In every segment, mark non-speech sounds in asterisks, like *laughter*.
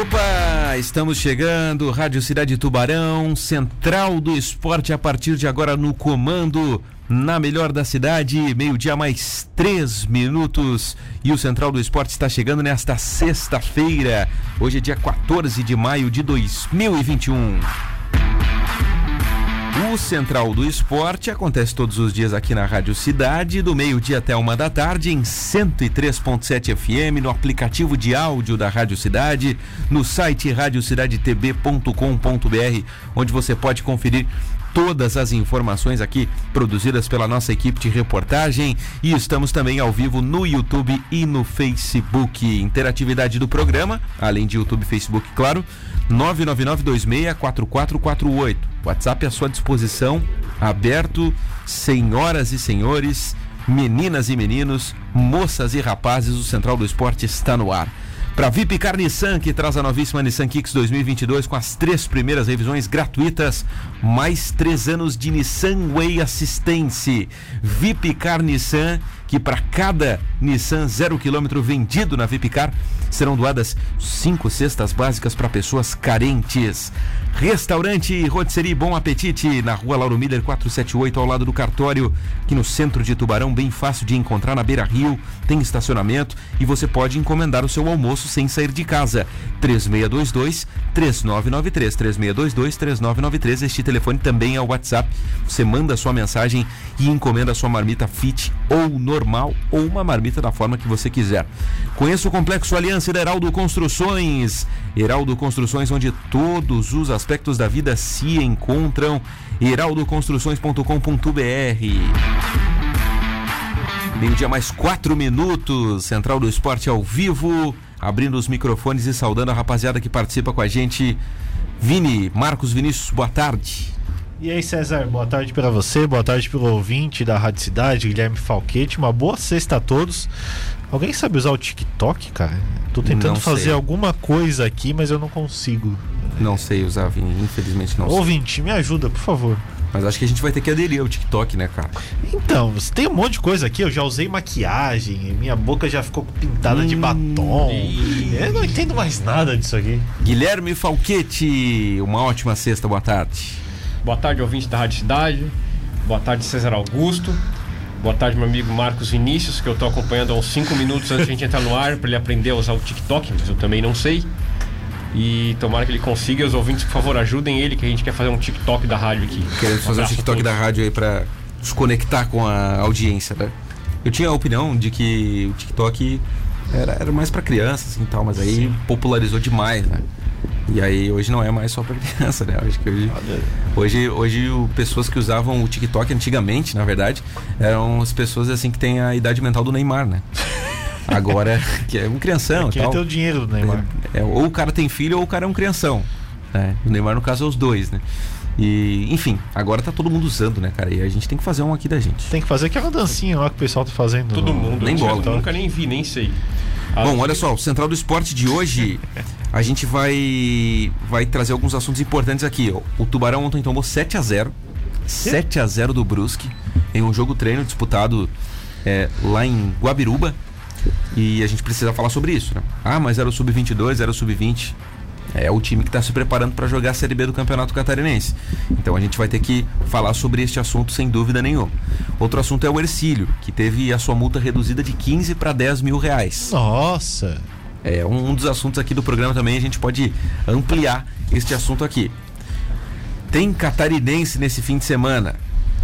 Opa, estamos chegando, Rádio Cidade Tubarão, Central do Esporte a partir de agora no comando, na melhor da cidade, meio-dia mais três minutos. E o Central do Esporte está chegando nesta sexta-feira, hoje é dia 14 de maio de 2021. O Central do Esporte acontece todos os dias aqui na Rádio Cidade, do meio-dia até uma da tarde, em 103.7 FM, no aplicativo de áudio da Rádio Cidade, no site radiocidadetb.com.br, onde você pode conferir todas as informações aqui produzidas pela nossa equipe de reportagem e estamos também ao vivo no YouTube e no Facebook. Interatividade do programa, além de YouTube e Facebook, claro, 999264448. WhatsApp à sua disposição, aberto, senhoras e senhores, meninas e meninos, moças e rapazes, o Central do Esporte está no ar. Para Vipcar Nissan, que traz a novíssima Nissan Kicks 2022 com as três primeiras revisões gratuitas, mais três anos de Nissan Way Assistência. Vipcar Nissan, que para cada Nissan zero quilômetro vendido na Vipcar, serão doadas cinco cestas básicas para pessoas carentes. Restaurante Rotisserie Bom Apetite, na rua Lauro Miller 478, ao lado do cartório, aqui no centro de Tubarão, bem fácil de encontrar na Beira Rio, tem estacionamento e você pode encomendar o seu almoço sem sair de casa. 3622 3993 3622 3993. Este telefone também é o WhatsApp. Você manda a sua mensagem e encomenda a sua marmita fit ou normal ou uma marmita da forma que você quiser. Conheça o Complexo Aliança Heraldo Construções. Heraldo Construções, onde todos os aspectos da vida se encontram. heraldoconstruções.com.br Meio-dia mais quatro minutos, Central do Esporte ao vivo, abrindo os microfones e saudando a rapaziada que participa com a gente. Vini, Marcos Vinícius, boa tarde. E aí, César, boa tarde para você, boa tarde pelo ouvinte da Rádio Cidade, Guilherme Falquete. Uma boa sexta a todos. Alguém sabe usar o TikTok, cara? Tô tentando Não fazer sei. alguma coisa aqui, mas eu não consigo. Não sei usar, Vini, infelizmente não sei. Ouvinte, me ajuda, por favor. Mas acho que a gente vai ter que aderir ao TikTok, né, cara? Então, você tem um monte de coisa aqui. Eu já usei maquiagem, minha boca já ficou pintada de Hum, batom. e- Eu não entendo mais nada disso aqui. Guilherme Falquete, uma ótima sexta, boa tarde. Boa tarde, ouvinte da Rádio Cidade. Boa tarde, César Augusto. Boa tarde, meu amigo Marcos Vinícius, que eu tô acompanhando há uns 5 minutos antes de a gente entrar no ar para ele aprender a usar o TikTok, mas eu também não sei. E tomara que ele consiga. Os ouvintes, por favor, ajudem ele, que a gente quer fazer um TikTok da rádio aqui. Queremos fazer a TikTok da rádio aí pra se conectar com a audiência, né? Eu tinha a opinião de que o TikTok era, era mais pra criança, assim, tal, mas aí popularizou demais, né? E aí hoje não é mais só pra *laughs* criança, né? Acho que hoje, hoje, hoje o, pessoas que usavam o TikTok antigamente, na verdade, eram as pessoas assim que têm a idade mental do Neymar, né? *laughs* Agora, *laughs* que é um crianção e tal. tem o dinheiro do Neymar. É, ou o cara tem filho ou o cara é um crianção. Né? O Neymar, no caso, é os dois, né? E, enfim, agora tá todo mundo usando, né, cara? E a gente tem que fazer um aqui da gente. Tem que fazer aquela dancinha lá que o pessoal tá fazendo. Todo no- mundo. Nem eu bola. Nunca nem vi, nem sei. Bom, olha só, o Central do Esporte de hoje, *laughs* a gente vai vai trazer alguns assuntos importantes aqui. O Tubarão ontem tomou 7 a 0 7 a 0 do Brusque em um jogo treino disputado é, lá em Guabiruba. E a gente precisa falar sobre isso, né? Ah, mas era o Sub-22, era o Sub-20. É o time que está se preparando para jogar a Série B do Campeonato Catarinense. Então a gente vai ter que falar sobre este assunto sem dúvida nenhuma. Outro assunto é o Ercílio, que teve a sua multa reduzida de 15 para 10 mil reais. Nossa! É um, dos assuntos aqui do programa também, a gente pode ampliar este assunto aqui. Tem catarinense nesse fim de semana.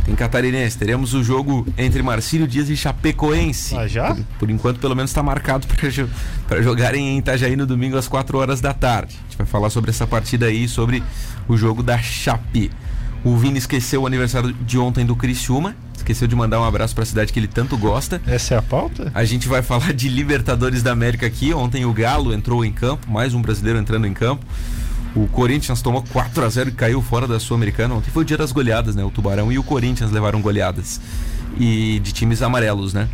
Tem catarinense. Teremos o jogo entre Marcílio Dias e Chapecoense. Ah, já? Por, por enquanto, pelo menos está marcado para jogarem em Itajaí no domingo às 4 horas da tarde. A gente vai falar sobre essa partida aí, sobre o jogo da Chape. O Vini esqueceu o aniversário de ontem do Criciúma. Esqueceu de mandar um abraço para a cidade que ele tanto gosta. Essa é a pauta? A gente vai falar de Libertadores da América aqui. Ontem o Galo entrou em campo, mais um brasileiro entrando em campo. O Corinthians tomou 4 a 0 e caiu fora da Sul-Americana. Ontem foi o dia das goleadas, né? O Tubarão e o Corinthians levaram goleadas. E de times amarelos, né?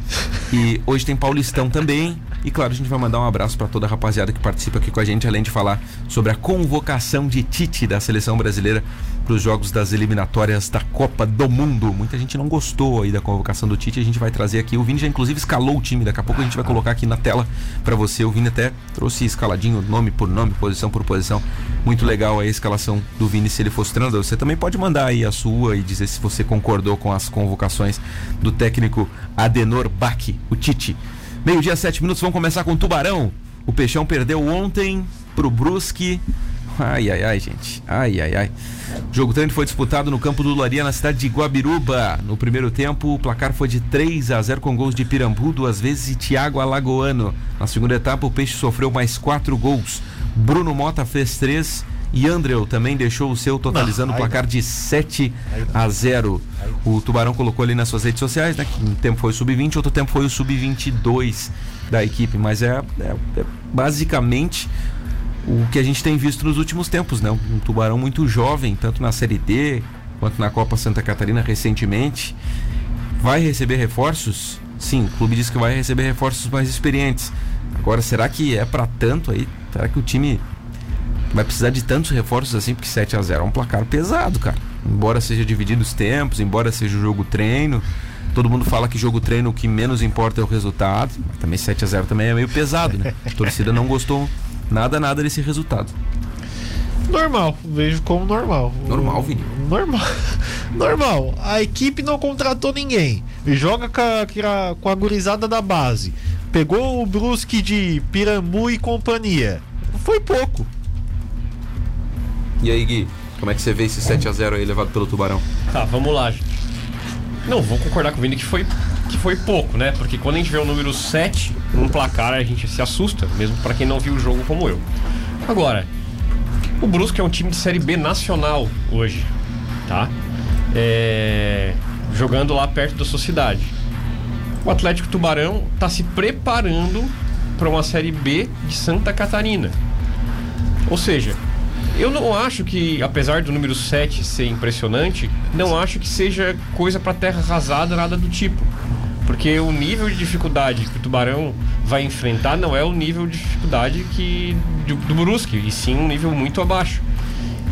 E hoje tem Paulistão também. E claro, a gente vai mandar um abraço para toda a rapaziada que participa aqui com a gente, além de falar sobre a convocação de Tite da seleção brasileira para os jogos das eliminatórias da Copa do Mundo. Muita gente não gostou aí da convocação do Tite, a gente vai trazer aqui. O Vini já inclusive escalou o time, daqui a pouco a gente vai colocar aqui na tela para você. O Vini até trouxe escaladinho, nome por nome, posição por posição. Muito legal a escalação do Vini se ele fosse treinador. Você também pode mandar aí a sua e dizer se você concordou com as convocações do técnico Adenor Bach, o Tite. Meio-dia, sete minutos, vamos começar com o Tubarão. O Peixão perdeu ontem pro Brusque. Ai, ai, ai, gente. Ai, ai, ai. O jogo treino foi disputado no campo do Laria, na cidade de Guabiruba. No primeiro tempo, o placar foi de 3 a 0 com gols de Pirambu duas vezes e Thiago Alagoano. Na segunda etapa, o Peixe sofreu mais quatro gols. Bruno Mota fez três e Andreu também deixou o seu, totalizando o placar de 7 a 0. O Tubarão colocou ali nas suas redes sociais, né? Que um tempo foi o sub-20, outro tempo foi o sub-22 da equipe. Mas é, é, é basicamente o que a gente tem visto nos últimos tempos, né? Um tubarão muito jovem, tanto na Série D quanto na Copa Santa Catarina recentemente. Vai receber reforços? Sim, o clube diz que vai receber reforços mais experientes. Agora, será que é para tanto aí? Será que o time vai precisar de tantos reforços assim? Porque 7 a 0 é um placar pesado, cara. Embora seja dividido os tempos, embora seja o jogo treino. Todo mundo fala que jogo treino o que menos importa é o resultado. Mas também 7 a 0 também é meio pesado, né? A torcida não gostou nada, nada desse resultado. Normal, vejo como normal. Normal, Vini. Normal. *laughs* Normal. A equipe não contratou ninguém. Joga com a, com a gurizada da base. Pegou o Brusque de Pirambu e companhia. Foi pouco. E aí, Gui, como é que você vê esse 7x0 aí levado pelo Tubarão? Tá, vamos lá, gente. Não, vou concordar com o Vini que foi, que foi pouco, né? Porque quando a gente vê o número 7 num placar, a gente se assusta, mesmo para quem não viu o jogo como eu. Agora, o Brusque é um time de Série B nacional hoje, tá? É... Jogando lá perto da sua cidade. O Atlético Tubarão está se preparando para uma Série B de Santa Catarina. Ou seja, eu não acho que, apesar do número 7 ser impressionante, não acho que seja coisa para terra arrasada, nada do tipo. Porque o nível de dificuldade que o Tubarão vai enfrentar não é o nível de dificuldade que do, do Brusque, e sim um nível muito abaixo.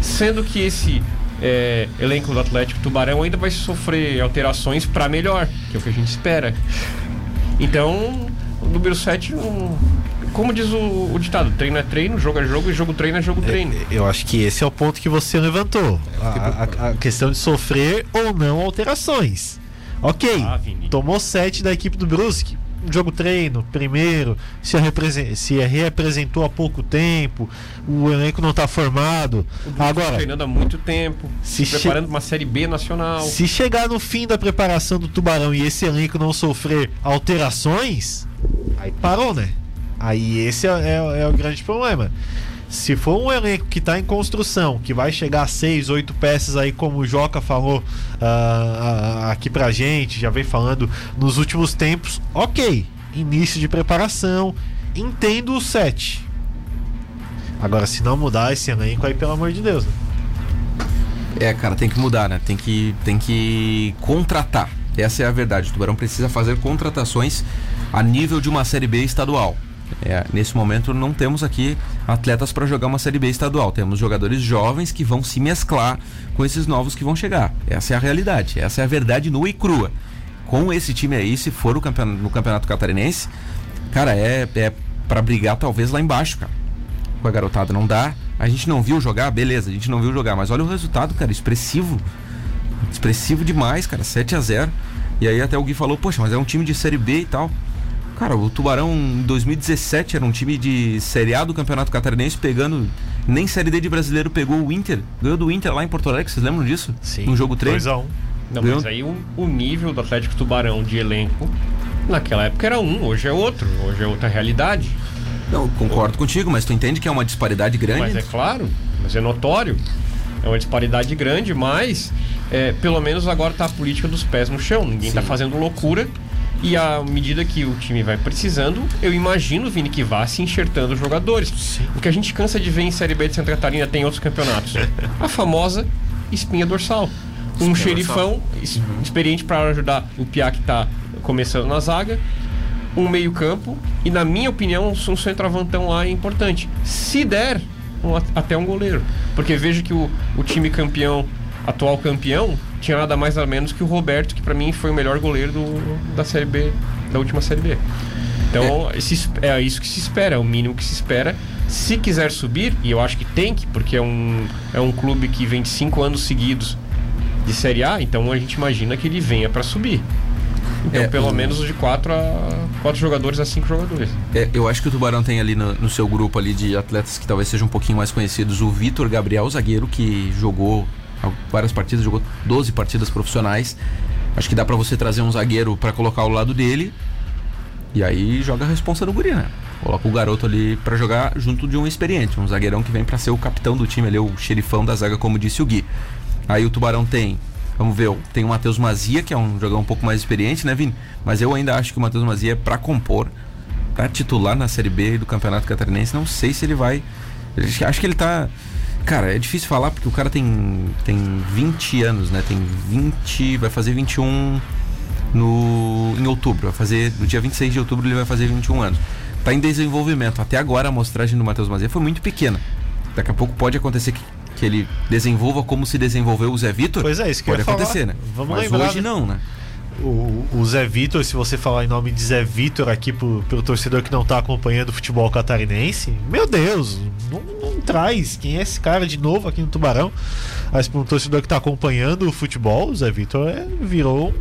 Sendo que esse é, elenco do Atlético Tubarão ainda vai sofrer alterações para melhor, que é o que a gente espera. Então, o número 7 não, como diz o, o, ditado, treino é treino, jogo é jogo e jogo treino é jogo treino. Eu acho que esse é o ponto que você levantou. A, a, a questão de sofrer ou não alterações. Ok, ah, tomou 7 da equipe do Brusque. Jogo treino, primeiro, se, se reapresentou há pouco tempo, o elenco não está formado. Tá Agora, treinando há muito tempo, se, se preparando uma série B nacional. Se chegar no fim da preparação do Tubarão e esse elenco não sofrer alterações, aí parou, né? Aí esse é, é, é o grande problema. Se for um elenco que está em construção, que vai chegar a seis, oito peças aí, como o Joca falou uh, aqui pra gente, já vem falando nos últimos tempos, ok. Início de preparação, entendo o sete. Agora, se não mudar esse elenco aí, pelo amor de Deus, né? É, cara, tem que mudar, né? Tem que, tem que contratar. Essa é a verdade. O Tubarão precisa fazer contratações a nível de uma Série B estadual. É, nesse momento não temos aqui atletas para jogar uma Série B estadual. Temos jogadores jovens que vão se mesclar com esses novos que vão chegar. Essa é a realidade. Essa é a verdade nua e crua. Com esse time aí, se for campeonato, no Campeonato Catarinense, cara, é, é para brigar talvez lá embaixo, cara. Com a garotada não dá. A gente não viu jogar, beleza, a gente não viu jogar, mas olha o resultado, cara, expressivo. Expressivo demais, cara, 7 a 0 E aí até o Gui falou, poxa, mas é um time de Série B e tal. Cara, o Tubarão em 2017 era um time de Série A do Campeonato Catarinense pegando. Nem Série D de brasileiro pegou o Inter. Ganhou do Inter lá em Porto Alegre, vocês lembram disso? Sim. No jogo 3. 2x1. Não, mas aí o, o, nível do Atlético Tubarão de elenco naquela época era um, hoje é outro, hoje é outra realidade. Não, concordo contigo, mas tu entende que é uma disparidade grande? Mas é claro, mas é notório. É uma disparidade grande, mas é, pelo menos agora tá a política dos pés no chão. Ninguém tá Sim. tá fazendo loucura e à medida que o time vai precisando, eu imagino, Vini, que vá se enxertando os jogadores. Sim. O que a gente cansa de ver em Série B de Santa Catarina tem outros campeonatos. *laughs* a famosa espinha dorsal. Um espinha xerifão dorsal. Uhum. experiente para ajudar o Piá que está começando na zaga. Um meio-campo e, na minha opinião, um centroavantão lá é importante. Se der, um, até um goleiro. Porque vejo que o, o time campeão atual campeão, tinha nada mais nada menos que o Roberto, que para mim foi o melhor goleiro do, da Série B, da última Série B. Então, é. Se, é isso que se espera, é o mínimo que se espera. Se quiser subir, e eu acho que tem que, porque é um, é um clube que vem de cinco anos seguidos de Série A, então a gente imagina que ele venha para subir. Então, é, pelo menos de quatro a quatro jogadores a cinco jogadores. É, eu acho que o Tubarão tem ali no, no, seu grupo ali de atletas que talvez sejam um pouquinho mais conhecidos, o Vitor Gabriel, zagueiro, que jogou várias partidas, jogou 12 partidas profissionais. Acho que dá para você trazer um zagueiro para colocar ao lado dele. E aí joga a responsa do guri, né? Coloca o garoto ali para jogar junto de um experiente, um zagueirão que vem para ser o capitão do time ali, o xerifão da zaga, como disse o Gui. Aí o Tubarão tem Vamos ver, tem o Matheus Mazia, que é um jogador um pouco mais experiente, né, Vini? Mas eu ainda acho que o Matheus Mazia é pra compor, pra titular na Série B do Campeonato Catarinense. Não sei se ele vai. Acho que ele tá. Cara, é difícil falar porque o cara tem, tem 20 anos, né? Tem 20. Vai fazer 21 no, em outubro. Vai fazer. No dia 26 de outubro ele vai fazer 21 anos. Tá em desenvolvimento. Até agora a amostragem do Matheus Mazia foi muito pequena. Daqui a pouco pode acontecer que que ele desenvolva como se desenvolveu o Zé Vitor. Pois é, isso que pode acontecer, falar. né? Vamos Mas lembrar, hoje né? não, né? O, o, Zé Vitor, se você falar em nome de Zé Vitor aqui pro, pelo torcedor que não tá acompanhando o futebol catarinense, meu Deus, não, não traz quem é esse cara de novo aqui no Tubarão. Mas para um torcedor que tá acompanhando o futebol, o Zé Vitor é, virou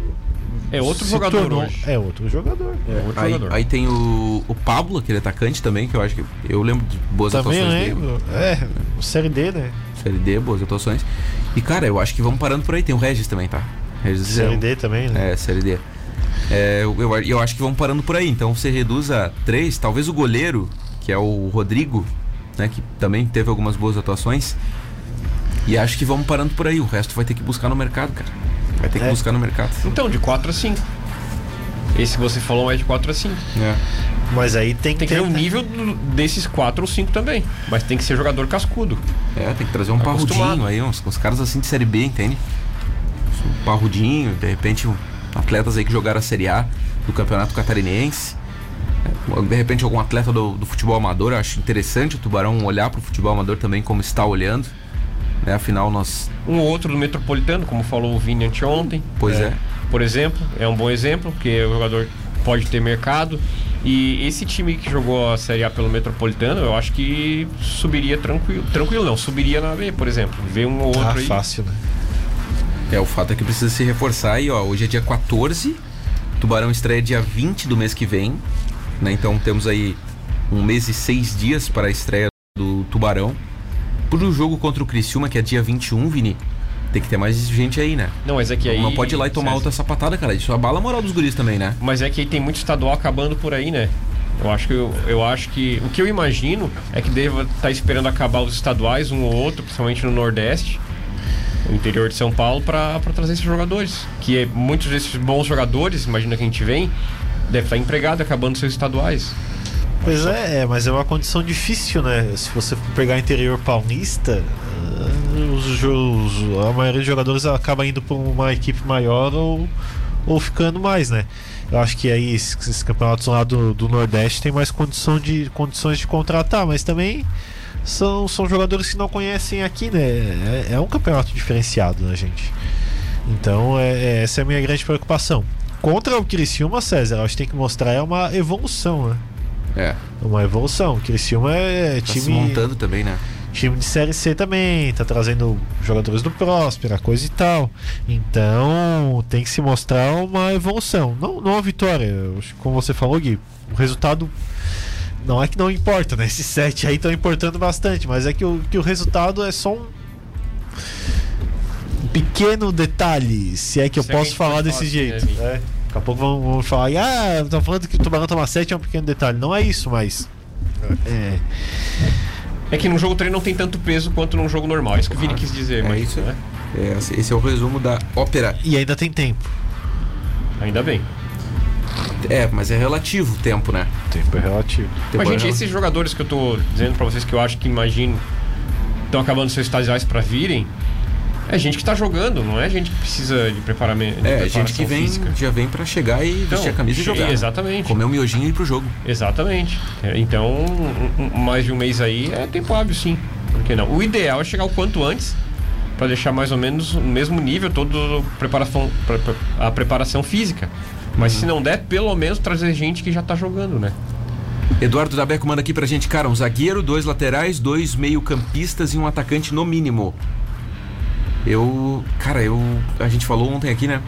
é outro jogador tornou, hoje. É outro jogador. É, outro aí, jogador. aí, tem o, o Pablo, aquele atacante também, que eu acho que eu lembro de boas também atuações lembro. dele. É, o Série D, né? Série D, boas atuações. E, cara, eu acho que vamos parando por aí. Tem o Regis também, tá? Série é, D também, né? É, Série D. É, eu, eu, eu, acho que vamos parando por aí. Então você reduz a três. Talvez o goleiro, que é o Rodrigo, né? Que também teve algumas boas atuações. E acho que vamos parando por aí. O resto vai ter que buscar no mercado, cara. Vai ter que é. buscar no mercado. Então, de 4 a 5. Esse que você falou é de 4 a 5. É. Mas aí tem, tem que ter um nível desses 4 ou 5 também. Mas tem que ser jogador cascudo. É, tem que trazer um parrudinho aí, uns, uns caras assim de Série B, entende? Um parrudinho, de repente um, atletas aí que jogaram a Série A do Campeonato Catarinense. É, de repente algum atleta do, do futebol amador, eu acho interessante o Tubarão olhar para o futebol amador também como está olhando. Né? Afinal, nós. Um ou outro do Metropolitano, como falou o Vini anteontem. Pois é. é. Por exemplo, é um bom exemplo, porque o jogador pode ter mercado. E esse time que jogou a Série A pelo Metropolitano, eu acho que subiria tranquilo. Tranquilo não, subiria na B, por exemplo. Ver um ou outro ah, aí. fácil, né? É, o fato é que precisa se reforçar aí, ó. Hoje é dia 14, Tubarão estreia dia 20 do mês que vem. Né? Então temos aí um mês e seis dias para a estreia do Tubarão. Pro jogo contra o Criciúma, que é dia 21, Vini, tem que ter mais gente aí, né? Não, mas é que aí. Não pode ir lá e tomar outra sapatada, cara. Isso abala a moral dos guris também, né? Mas é que aí tem muito estadual acabando por aí, né? Eu acho que eu, eu acho que o que eu imagino é que deva estar tá esperando acabar os estaduais um ou outro, principalmente no Nordeste, no interior de São Paulo, para trazer esses jogadores. Que é, muitos desses bons jogadores, imagina que a gente vem, deve estar tá empregado acabando seus estaduais. Pois é, é, mas é uma condição difícil, né? Se você pegar interior paulista, eh, os, os, a maioria dos jogadores acaba indo para uma equipe maior ou, ou ficando mais, né? Eu acho que aí esses campeonatos lá do, do Nordeste tem mais condição de, condições de contratar, mas também são, são jogadores que não conhecem aqui, né? É, é um campeonato diferenciado, né, gente? Então, é, é, essa é a minha grande preocupação. Contra o Criciúma, César, acho que tem que mostrar é uma evolução, né? É. Uma evolução. O Criciúma é tá time. Se montando também, né? Time de Série C também, tá trazendo jogadores do Próspera, coisa e tal. Então tem que se mostrar uma evolução. Não, não uma vitória. Como você falou, Gui, o resultado não é que não importa, né? Esses sete aí estão importando bastante, mas é que o, que o resultado é só um, um pequeno detalhe, se é que eu se posso falar desse jeito. Assim, né, Daqui a pouco vamos, vamos falar, ah, estão falando que o Tubarão toma 7 é um pequeno detalhe. Não é isso, mas. É. É que num jogo treino não tem tanto peso quanto num jogo normal. É isso que o Vini quis dizer, é mas. Isso, né? é, esse é o resumo da ópera. E ainda tem tempo. Ainda bem. É, mas é relativo o tempo, né? Tempo é relativo. Tempo mas, é gente, relativo. esses jogadores que eu tô dizendo pra vocês que eu acho que imagino estão acabando seus estagiários para virem, é gente que está jogando, não é gente que precisa de preparamento. É, gente que vem, física. já vem para chegar e então, vestir a camisa e jogar. Exatamente. Comer um miojinho e ir pro jogo. Exatamente. É, então, um, um, mais de um mês aí é tempo hábil, sim. Por que não? O ideal é chegar o quanto antes para deixar mais ou menos o mesmo nível todo a preparação, pre- pre- a preparação física. Mas se não der, pelo menos trazer gente que já tá jogando, né? Eduardo Dabeco manda aqui pra gente, cara, um zagueiro, dois laterais, dois meio-campistas e um atacante no mínimo. Eu. Cara, eu. A gente falou ontem aqui, né?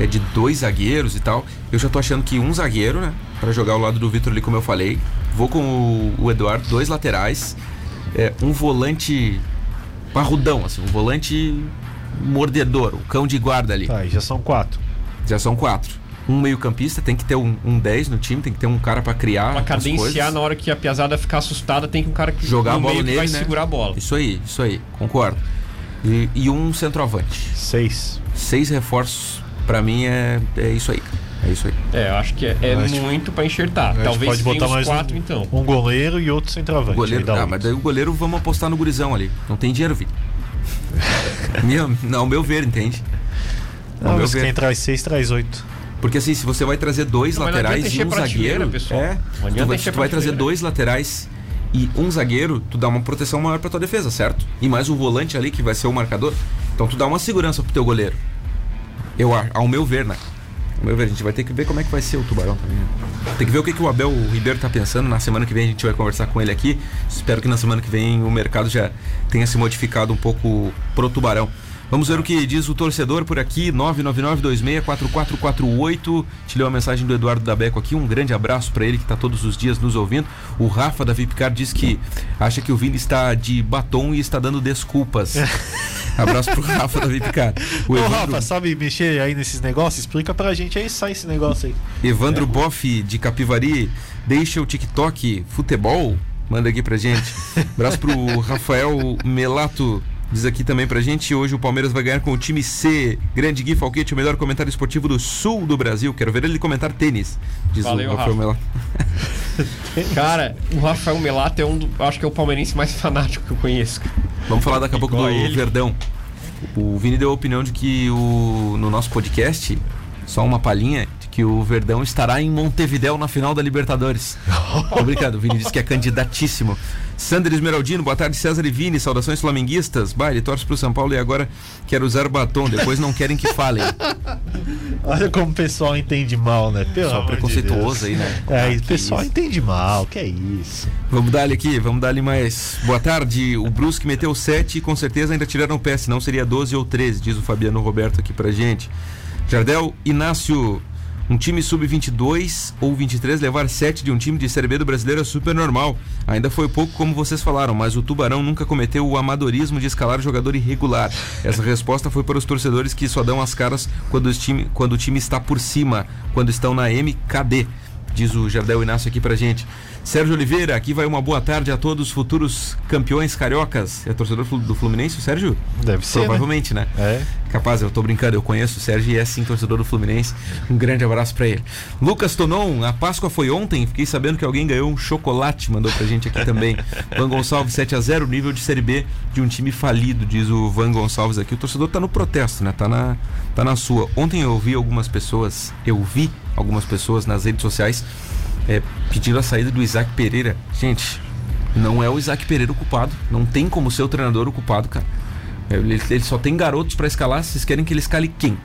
É de dois zagueiros e tal. Eu já tô achando que um zagueiro, né? Pra jogar ao lado do Vitor ali, como eu falei. Vou com o, o Eduardo, dois laterais. É, um volante parrudão, assim, um volante mordedor, o cão de guarda ali. Tá, já são quatro. Já são quatro. Um meio-campista, tem que ter um, um 10 no time, tem que ter um cara pra criar. Pra cadenciar coisas. na hora que a piazada ficar assustada, tem que um cara que jogar a bola meio que nele, vai né? segurar a bola. Isso aí, isso aí, concordo. E, e um centroavante. Seis. Seis reforços, pra mim é, é isso aí. É isso aí. É, eu acho que é, é acho- muito pra enchertar. A gente Talvez pode botar mais quatro, um, então. um goleiro e outro centroavante. goleiro, ah, mas daí o goleiro vamos apostar no gurizão ali. Não tem dinheiro, Vi. *laughs* meu, não, ao meu ver, entende? Não, meu mas ver. quem traz seis, traz oito. Porque assim, se você vai trazer dois Não, laterais e um zagueiro. pessoal. É, tu vai, tu vai trazer dois laterais e um zagueiro, tu dá uma proteção maior pra tua defesa, certo? E mais o volante ali que vai ser o marcador. Então tu dá uma segurança pro teu goleiro. Eu ao meu ver, né? Ao meu ver, a gente vai ter que ver como é que vai ser o Tubarão também. né? Tem que ver o que, que o Abel Ribeiro tá pensando. Na semana que vem a gente vai conversar com ele aqui. Espero que na semana que vem o mercado já tenha se modificado um pouco pro Tubarão. Vamos ver o que diz o torcedor por aqui, 999264448. Te leu a mensagem do Eduardo Dabeco aqui. Um grande abraço para ele que está todos os dias nos ouvindo. O Rafa da Vipcar diz que acha que o Vini está de batom e está dando desculpas. *laughs* abraço pro Rafa da Vipcar. O Ô, Evandro, Rafa, sabe mexer aí nesses negócios? Explica pra gente aí, sai esse negócio aí. Evandro Boff de Capivari, deixa o TikTok futebol. Manda aqui pra gente. *laughs* Abraço pro Rafael Melato. Diz aqui também pra gente, hoje o Palmeiras vai ganhar com o time C. Grande Gui Falquete, o melhor comentário esportivo do sul do Brasil. Quero ver ele comentar tênis. Diz Valeu, o Rafael Rafa. Melato. *laughs* Cara, o Rafael Melato é um do, acho que é o palmeirense mais fanático que eu conheço. Vamos falar daqui a pouco do Igual a ele. Verdão. O Vini deu a opinião de que o, no nosso podcast, só uma palhinha, de que o Verdão estará em Montevidéu na final da Libertadores. *laughs* Tô brincando, o Vini disse que é candidatíssimo. Sander Esmeraldino, boa tarde, César e Vini, saudações flamenguistas. Bah, ele torce pro São Paulo e agora quer usar batom, depois não querem que falem. *laughs* Olha como o pessoal entende mal, né? Pelo Só de preconceituoso Deus. aí, né? É, Ah, o pessoal isso. entende mal, que é isso. Vamos dar-lhe aqui, vamos dar-lhe mais. Boa tarde, o Brusque meteu 7 e com certeza ainda tiraram o pé, senão seria 12 ou 13, diz o Fabiano Roberto aqui pra gente. Jardel Inácio, um time sub-22 ou 23 levar 7 de um time de Série B do brasileiro é super normal. Ainda foi pouco como vocês falaram, mas o Tubarão nunca cometeu o amadorismo de escalar jogador irregular. Essa resposta foi para os torcedores que só dão as caras quando, os time, quando o time está por cima, quando estão na MKD diz o Jardel Inácio aqui pra gente. Sérgio Oliveira, aqui vai uma boa tarde a todos os futuros campeões cariocas. É torcedor do Fluminense, o Sérgio? Deve ser, né? Provavelmente, né? É. Capaz, eu tô brincando, eu conheço o Sérgio e é sim torcedor do Fluminense. Um grande abraço pra ele. Lucas Tonon, a Páscoa foi ontem, fiquei sabendo que alguém ganhou um chocolate, mandou pra gente aqui também. *laughs* Van Gonçalves 7 a 0 nível de Série B de um time falido, diz o Van Gonçalves aqui. O torcedor tá no protesto, né? Tá na, tá na sua. Ontem eu ouvi algumas pessoas, eu vi algumas pessoas nas redes sociais é, pedindo a saída do Isaac Pereira. Gente, não é o Isaac Pereira o culpado. Não tem como ser o treinador o culpado, cara. Ele, ele só tem garotos pra escalar. Vocês querem que ele escale quem?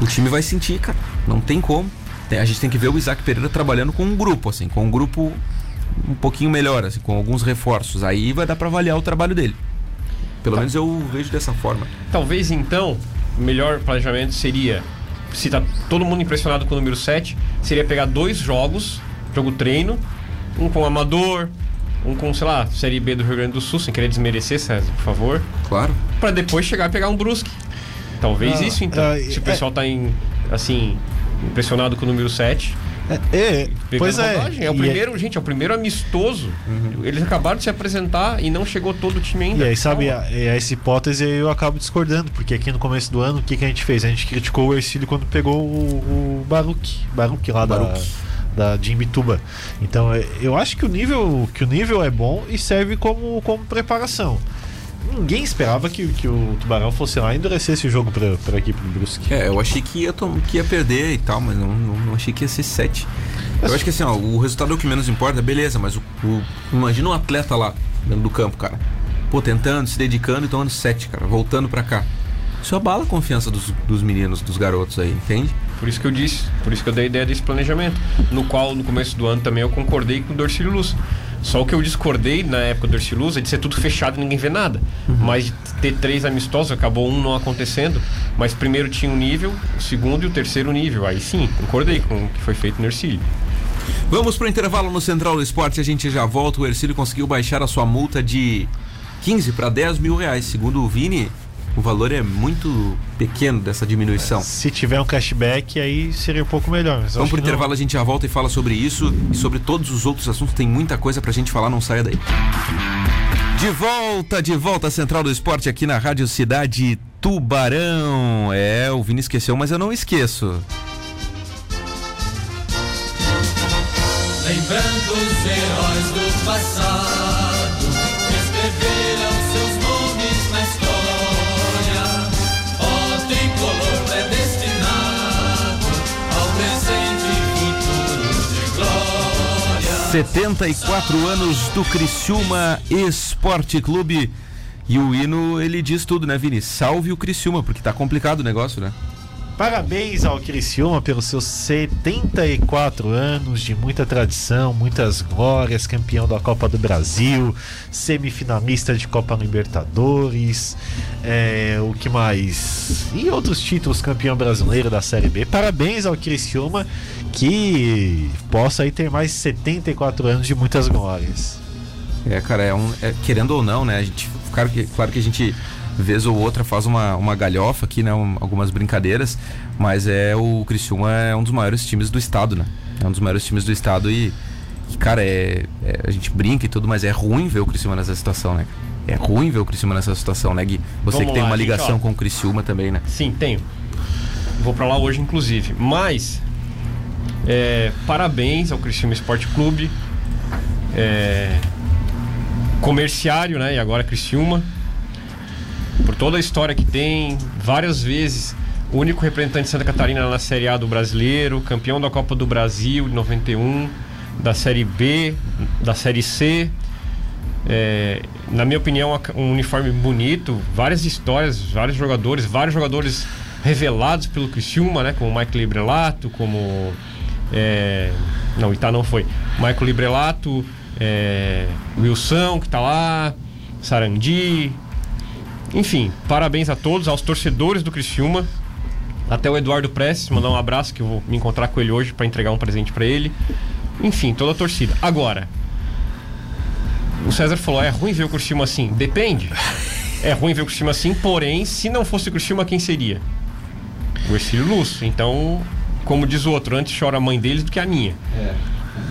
O time vai sentir, cara. Não tem como. A gente tem que ver o Isaac Pereira trabalhando com um grupo, assim, com um grupo um pouquinho melhor, assim, com alguns reforços. Aí vai dar pra avaliar o trabalho dele. Pelo menos eu vejo dessa forma. Talvez então, o melhor planejamento seria, se tá todo mundo impressionado com o número 7, seria pegar dois jogos, jogo treino, um com amador, um com, sei lá, Série B do Rio Grande do Sul, sem querer desmerecer, César, por favor, Claro. Pra depois chegar e pegar um Brusque. Talvez Ah, isso então. ah, se o é- pessoal tá em, assim, impressionado com o número 7, É, é, pois é. vantagem. É o E primeiro, gente, é o primeiro amistoso. Eles acabaram de se apresentar e não chegou todo o time ainda. E aí, sabe, Calma. a- e essa hipótese eu acabo discordando, porque aqui no começo do ano, o que, que a gente fez? A gente criticou o Ercílio quando pegou o, o Baruch, Baruch lá Baruch. da, da de Imbituba. Então, é, eu acho que o nível, que o nível é bom e serve como, como preparação. Ninguém esperava que, que o Tubarão fosse lá e endurecesse o jogo para a equipe do Brusque. É, eu achei que ia, que ia perder e tal, mas não, não, não achei que ia ser 7. Eu acho que assim, ó, o resultado é o que menos importa, beleza, mas o, o- imagina um atleta lá dentro do campo, cara. pô, tentando, se dedicando e tomando sete, cara, voltando pra cá. Isso abala a confiança dos, dos meninos, dos garotos aí, entende? Por isso que eu disse, por isso que eu dei a ideia desse planejamento. No qual, no começo do ano também, eu concordei com o Dorcílio Luz. Só o que eu discordei na época do Dorcílio Luz é de ser tudo fechado e ninguém vê nada. Mas de ter três amistosos, acabou um não acontecendo. Mas primeiro tinha um nível, o segundo e o terceiro nível. Aí sim, concordei com o que foi feito no Ercílio. Vamos pro intervalo no Central do Esporte, a gente já volta. O Ercílio conseguiu baixar a sua multa de 15 para 10 mil reais. Segundo o Vini, o valor é muito pequeno dessa diminuição. Se tiver um cashback, aí seria um pouco melhor. mas Vamos pro não. intervalo, a gente já volta e fala sobre isso e sobre todos os outros assuntos. Tem muita coisa pra gente falar, não saia daí. De volta, de volta à Central do Esporte aqui na Rádio Cidade Tubarão. É, o Vini esqueceu, mas eu não esqueço. Lembrando os heróis do passado, 74 anos do Criciúma Esporte Clube. E o hino, ele diz tudo, né, Vini? Salve o Criciúma, porque tá complicado o negócio, né? Parabéns ao Criciúma pelos seus 74 anos de muita tradição, muitas glórias, campeão da Copa do Brasil, semifinalista de Copa Libertadores, é, o que mais? E outros títulos, campeão brasileiro da Série B. Parabéns ao Criciúma que possa aí ter mais 74 anos de muitas glórias. É, cara, é um. é- querendo ou não, né? A gente, claro, que, claro que a gente, vez ou outra, faz uma, uma galhofa aqui, né? um- algumas brincadeiras, mas é o Criciúma é um dos maiores times do estado, né? É um dos maiores times do estado e, e, cara, é, é- a gente brinca e tudo, mas é ruim ver o Criciúma nessa situação, né? É ruim ver o Criciúma nessa situação, né, Gui? Você Vamos que tem lá, uma gente, ligação ó. com o Criciúma também, né? Sim, tenho. Vou pra lá hoje, inclusive. Mas, é, parabéns ao Criciúma Esporte Clube. É, comerciário, né? E agora Criciúma. Por toda a história que tem, várias vezes o único representante de Santa Catarina na Série A do Brasileiro, campeão da Copa do Brasil de 91, da Série B, da Série C. É, na minha opinião, um uniforme bonito, várias histórias, vários jogadores, vários jogadores revelados pelo Criciúma, né? Como Michael Librelato, como... é, não, Itá não foi. Michael Librelato, é, Wilson, que tá lá, Sarandi... Enfim, parabéns a todos, aos torcedores do Criciúma, até o Eduardo Prestes, mandar um abraço que eu vou me encontrar com ele hoje para entregar um presente para ele. Enfim, toda a torcida. Agora, o César falou: é ruim ver o Criciúma assim. Depende. *laughs* É ruim ver o Criciúma assim, porém, se não fosse o Criciúma, quem seria? O Ercílio Luz. Então, como diz o outro, antes chora a mãe deles do que a minha.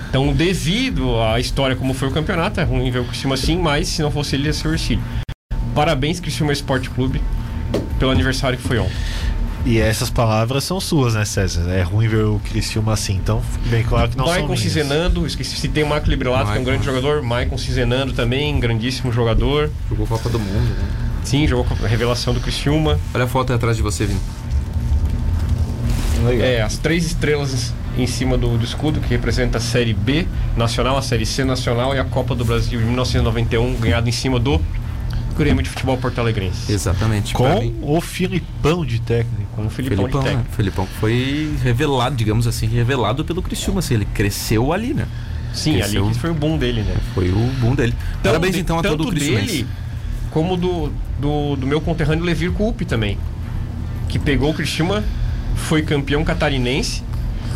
Então, devido à história como foi o campeonato, é ruim ver o Criciúma assim, mas se não fosse ele, ia ser o Ercílio. Parabéns, Criciúma Esporte Clube, pelo aniversário que foi ontem. E essas palavras são suas, né, César? É ruim ver o Criciúma assim, então bem claro que não são Maicon minhas. Cizenando, esqueci se tem o Marco Librelato, que é um grande jogador. Maicon Cizenando também, grandíssimo jogador. Jogou Copa do Mundo, né? Sim, jogou com a revelação do Criciúma. Olha a foto aí atrás de você, Vini. Legal. É, as três estrelas em cima do, do escudo, que representa a Série B nacional, a Série C nacional e a Copa do Brasil de 1991, ganhado em cima do Grêmio de Futebol Porto Alegrense. Exatamente. Com o Filipão de técnico. Com o Filipão, Felipão, de né? técnico. Felipão que foi revelado, digamos assim, revelado pelo Criciúma, assim, ele cresceu ali, né? Sim, Cresceu. ali foi o boom dele, né? Foi o boom dele. Parabéns de- então a todo tanto o dele como do, do, do meu conterrâneo Levir Coupe também. Que pegou o Criciúma, foi campeão catarinense.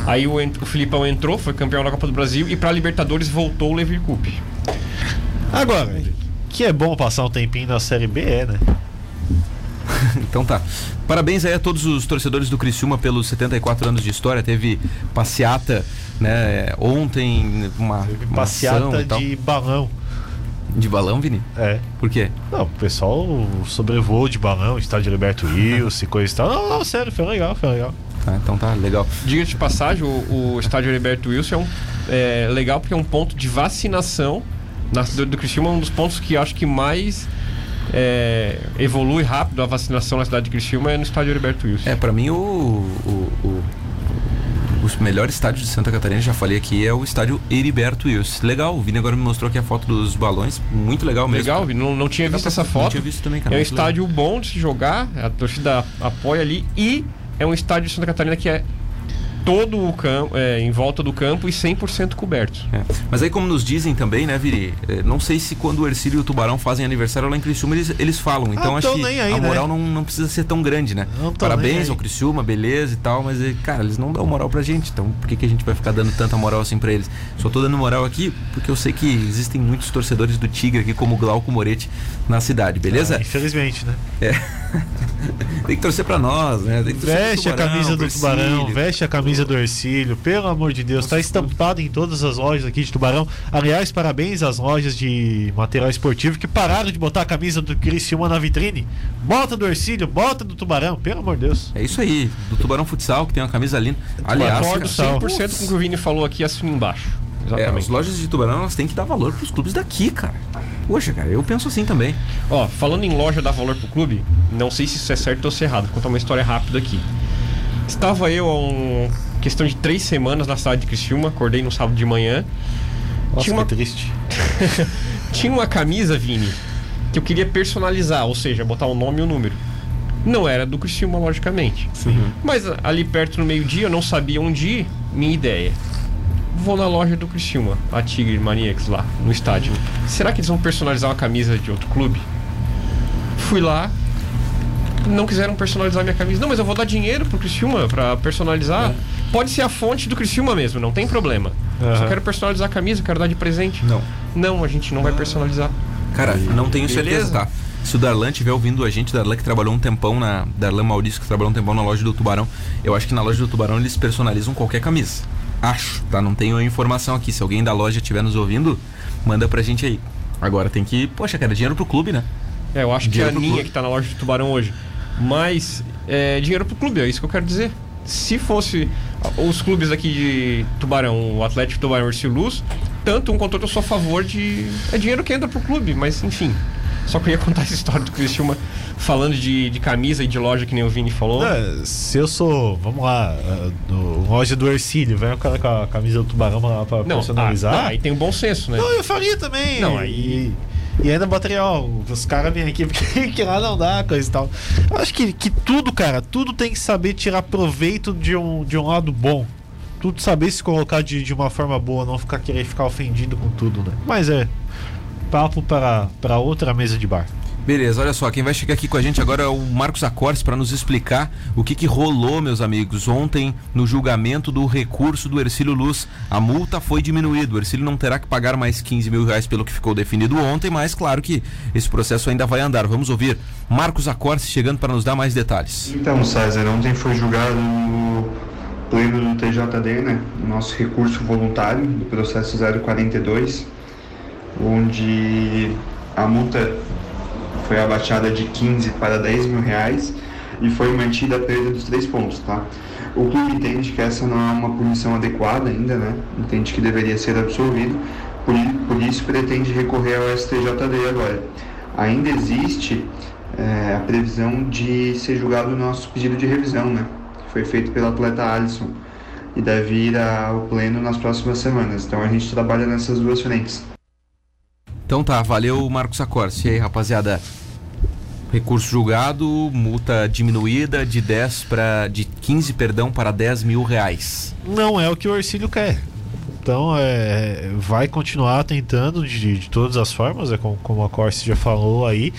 Aí o, o Filipão entrou, foi campeão da Copa do Brasil e pra Libertadores voltou o Levir Coupe. Agora, que é bom passar um tempinho na Série B, é, né? *laughs* Então tá. Parabéns aí a todos os torcedores do Criciúma pelos 74 anos de história. Teve passeata, né, ontem, uma, Teve uma passeata ação e tal. de balão. De balão, Vini? É. Por quê? Não, o pessoal sobrevoou de balão, estádio Liberto Wilson e coisa e tal. Não, não, sério, foi legal, foi legal. Ah, então tá, legal. Diga de passagem, o, o estádio Heriberto Wilson é, um, é legal porque é um ponto de vacinação na cidade do Criciúma, um dos pontos que acho que mais é, evolui rápido a vacinação na cidade de Criciúma é no estádio Heriberto Wilson. É, pra mim o, o, o- Os melhores estádios de Santa Catarina, já falei aqui, é o estádio Heriberto Wilson. Legal, o Vini agora me mostrou aqui a foto dos balões. Muito legal mesmo. Legal, não, não tinha visto essa Não foto. tinha visto também, cara. É um muito legal. estádio bom de se jogar, a torcida apoia ali e é um estádio de Santa Catarina que é todo o campo, é, em volta do campo e 100% coberto. É. Mas aí, como nos dizem também, né, Viri? é, Não sei se quando o Ercílio e o Tubarão fazem aniversário lá em Criciúma, eles, eles falam. Então Ah, acho que aí, a né? moral não, não precisa ser tão grande, né? Não tão nem Parabéns ao Criciúma, beleza e tal, mas, é, cara, eles não dão moral pra gente. Então por que, que a gente vai ficar dando tanta moral assim pra eles? Só tô dando moral aqui porque eu sei que existem muitos torcedores do Tigre aqui, como o Glauco Moretti, na cidade, beleza? Ah, infelizmente, né? *laughs* Tem que torcer pra nós, né? Tem que torcer pro Veste a Tubarão, camisa pro do Tubarão, veste a camisa do Ercílio, pelo amor de Deus, tá estampado em todas as lojas aqui de Tubarão. Aliás, parabéns às lojas de material esportivo que pararam de botar a camisa do Criciúma na vitrine. Bota do Ercílio, bota do Tubarão, pelo amor de Deus. É isso aí, do Tubarão Futsal, que tem uma camisa linda. Aliás, Concordo Futsal. 100% com o que o Vini falou aqui, assino embaixo. É, Exatamente. as lojas de Tubarão elas têm que dar valor pros clubes daqui, cara. Poxa, cara, eu penso assim também. Ó, falando em loja dar valor pro clube, não sei se isso é certo ou se é errado. Vou contar uma história rápida aqui. Estava eu há um questão de três semanas na cidade de Criciúma, acordei no sábado de manhã. Nossa, Tinha uma- que triste. *laughs* Tinha uma camisa, Vini, que eu queria personalizar, ou seja, botar o nome e o número. Não era do Criciúma, logicamente. Mas a- ali perto no meio-dia, eu não sabia onde ir, minha ideia. Vou na loja do Criciúma, a Tigre Maniacs lá, no estádio. Será que eles vão personalizar uma camisa de outro clube? Fui lá, não quiseram personalizar minha camisa. Não, mas eu vou dar dinheiro pro Criciúma pra personalizar. Pode ser a fonte do Criciúma mesmo, não tem problema. Só Aham. quero personalizar a camisa, quero dar de presente. Não. Não, a gente não vai personalizar. Cara, não tenho Beleza. certeza, tá? Se o Darlan estiver ouvindo a gente, Darlan que trabalhou um tempão na. Darlan Maurício, que trabalhou um tempão na loja do Tubarão, eu acho que na loja do Tubarão eles personalizam qualquer camisa. Acho, tá? Não tenho informação aqui. Se alguém da loja estiver nos ouvindo, manda pra gente aí. Agora tem que. Poxa, cara, dinheiro pro clube, né? É, eu acho que é a Dinheiro pro Ninha clube. que tá na loja de Tubarão hoje. Mas é dinheiro pro clube, é isso que eu quero dizer. Se fosse os clubes aqui de Tubarão, o Atlético Tubarão e o Luz, tanto um quanto outro eu sou a favor de. É dinheiro que entra pro clube, mas enfim. Só que eu ia contar essa história do Criciúma falando de, de camisa e de loja, que nem o Vini falou. É, se eu sou, vamos lá, ah, no loja do Ercílio, vem o cara com a camisa do Tubarão pra, pra não, personalizar. ah, não, aí tem um bom senso, né? Não, eu faria também. Não, aí- E, e ainda botaria, ó, os caras vêm aqui porque *laughs* que lá não dá, coisa e tal. Eu acho que, que tudo, cara, tudo tem que saber tirar proveito de um, de um lado bom. Tudo saber se colocar de, de uma forma boa, não ficar querer ficar ofendido com tudo, né? Mas é. Papo para, para outra mesa de bar. Beleza, olha só, quem vai chegar aqui com a gente agora é o Marcos Acordes para nos explicar o que, que rolou, meus amigos, ontem no julgamento do recurso do Ercílio Luz. A multa foi diminuída, o Ercílio não terá que pagar mais 15 mil reais pelo que ficou definido ontem, mas claro que esse processo ainda vai andar. Vamos ouvir Marcos Acordes chegando para nos dar mais detalhes. Então, César, ontem foi julgado no pleno do TJD, né, o nosso recurso voluntário do processo 042, onde a multa foi abaixada de 15 para 10 mil reais e foi mantida a perda dos três pontos, tá? O clube entende que essa não é uma punição adequada ainda, né? Entende que deveria ser absolvido, por, por isso pretende recorrer ao STJD agora. Ainda existe é, a previsão de ser julgado o nosso pedido de revisão, né? Foi feito pelo atleta Alisson e deve ir ao pleno nas próximas semanas. Então a gente trabalha nessas duas frentes. Então tá, valeu Marcos Acordes. E aí, rapaziada? Recurso julgado, multa diminuída de 10 para de 15, perdão, para 10 mil reais. Não é o que o Ercílio quer. Então, é, vai continuar tentando de, de todas as formas, é como, como a Corsi já falou aí.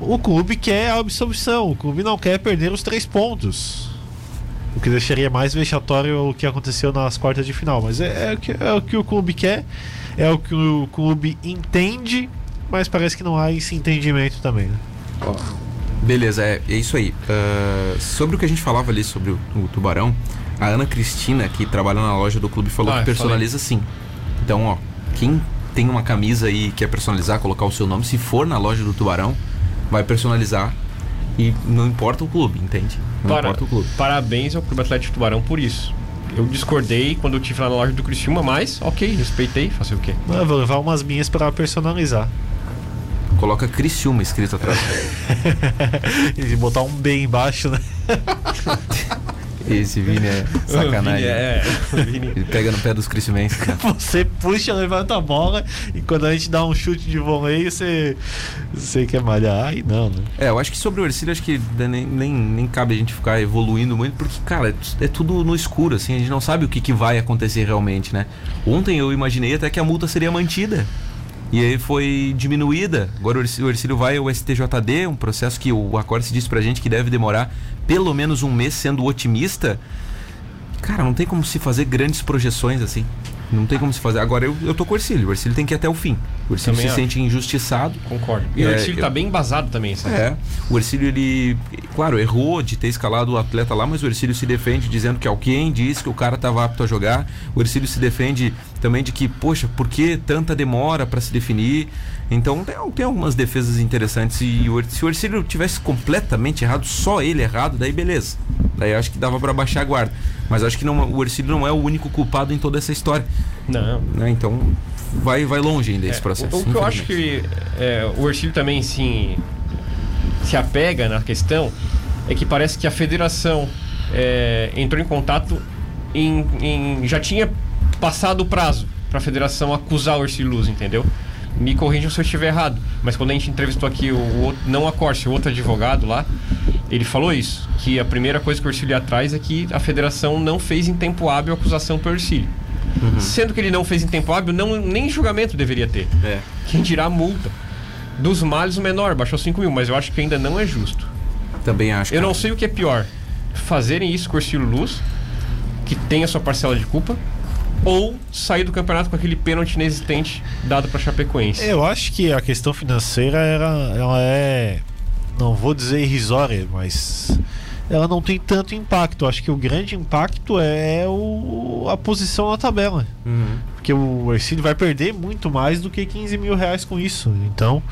O clube quer a absolvição, o clube não quer perder os três pontos. O que deixaria mais vexatório o que aconteceu nas quartas de final. Mas é, é o que, é o que o clube quer, é o que o clube entende, mas parece que não há esse entendimento também. Né? Beleza, é, é isso aí. Ah, sobre o que a gente falava ali sobre o, o tubarão, a Ana Cristina, que trabalha na loja do clube, falou Ah, que personaliza sim. Então, ó, quem tem uma camisa aí e quer personalizar, colocar o seu nome, se for na loja do tubarão, vai personalizar e não importa o clube, entende? Não Para- importa o clube. Parabéns ao Clube Atlético Tubarão por isso. Eu discordei quando eu estive lá na loja do Criciúma, mas ok, respeitei, fazer o quê? Eu vou levar umas minhas para personalizar. Coloca Criciúma escrito atrás. *laughs* e botar um B embaixo, né? *laughs* Esse Vini é *laughs* sacanagem. Vini, é, o Vini. Ele pega no pé dos crescimentos. *laughs* Você puxa, levanta a bola e quando a gente dá um chute de voleio, você, você quer malhar. Ai, não, né? É, eu acho que sobre o Ercílio, acho que nem, nem, nem cabe a gente ficar evoluindo muito, porque, cara, é tudo no escuro, assim, a gente não sabe o que, que vai acontecer realmente, né? Ontem eu imaginei até que a multa seria mantida. E aí foi diminuída. Agora o Ercílio- vai ao STJD, um processo que o Acorde disse pra gente que deve demorar pelo menos um mês, sendo otimista. Cara, não tem como se fazer grandes projeções assim. Não tem como se fazer. Agora eu, eu tô com o Ercílio. O Ercílio tem que ir até o fim. O Ercílio Também se sente injustiçado. Concordo. E o É, Ercílio eu- tá bem embasado também, sabe? É, o Ercílio, ele, claro, errou de ter escalado o atleta lá, mas o Ercílio se defende dizendo que alguém disse que o cara estava apto a jogar. O Ercílio se defende também de que, poxa, por que tanta demora para se definir? Então tem, tem algumas defesas interessantes. E o, se o Ercílio tivesse completamente errado, só ele errado, daí beleza. Daí acho que dava para baixar a guarda. Mas acho que não, o Ercílio não é o único culpado em toda essa história. Não. Né? Então vai, vai longe ainda esse É, processo. O, o que eu acho que é, o Ercílio também sim, se apega na questão é que parece que a federação é, entrou em contato em, em- já tinha passado o prazo para a federação acusar o Ercílio Luz, entendeu? Me corrijam se eu estiver errado, mas quando a gente entrevistou aqui o, o outro, não a Corse, o outro advogado lá, ele falou isso, que a primeira coisa que o Ercílio ia atrás é que a federação não fez em tempo hábil a acusação pelo Ercílio. Sendo que ele não fez em tempo hábil, não, nem julgamento deveria ter. É. Quem dirá a multa? Dos males, o menor, baixou 5 mil, mas eu acho que ainda não é justo. Também acho. Eu cara. não sei o que é pior: fazerem isso com o Ercílio Luz, que tem a sua parcela de culpa, ou sair do campeonato com aquele pênalti inexistente dado para Chapecoense. Eu acho que a questão financeira era, ela é, não vou dizer irrisória, mas ela não tem tanto impacto. Acho que o grande impacto é o, a posição na tabela. Uhum. Porque o Ercílio vai perder muito mais do que 15 mil reais com isso. Então,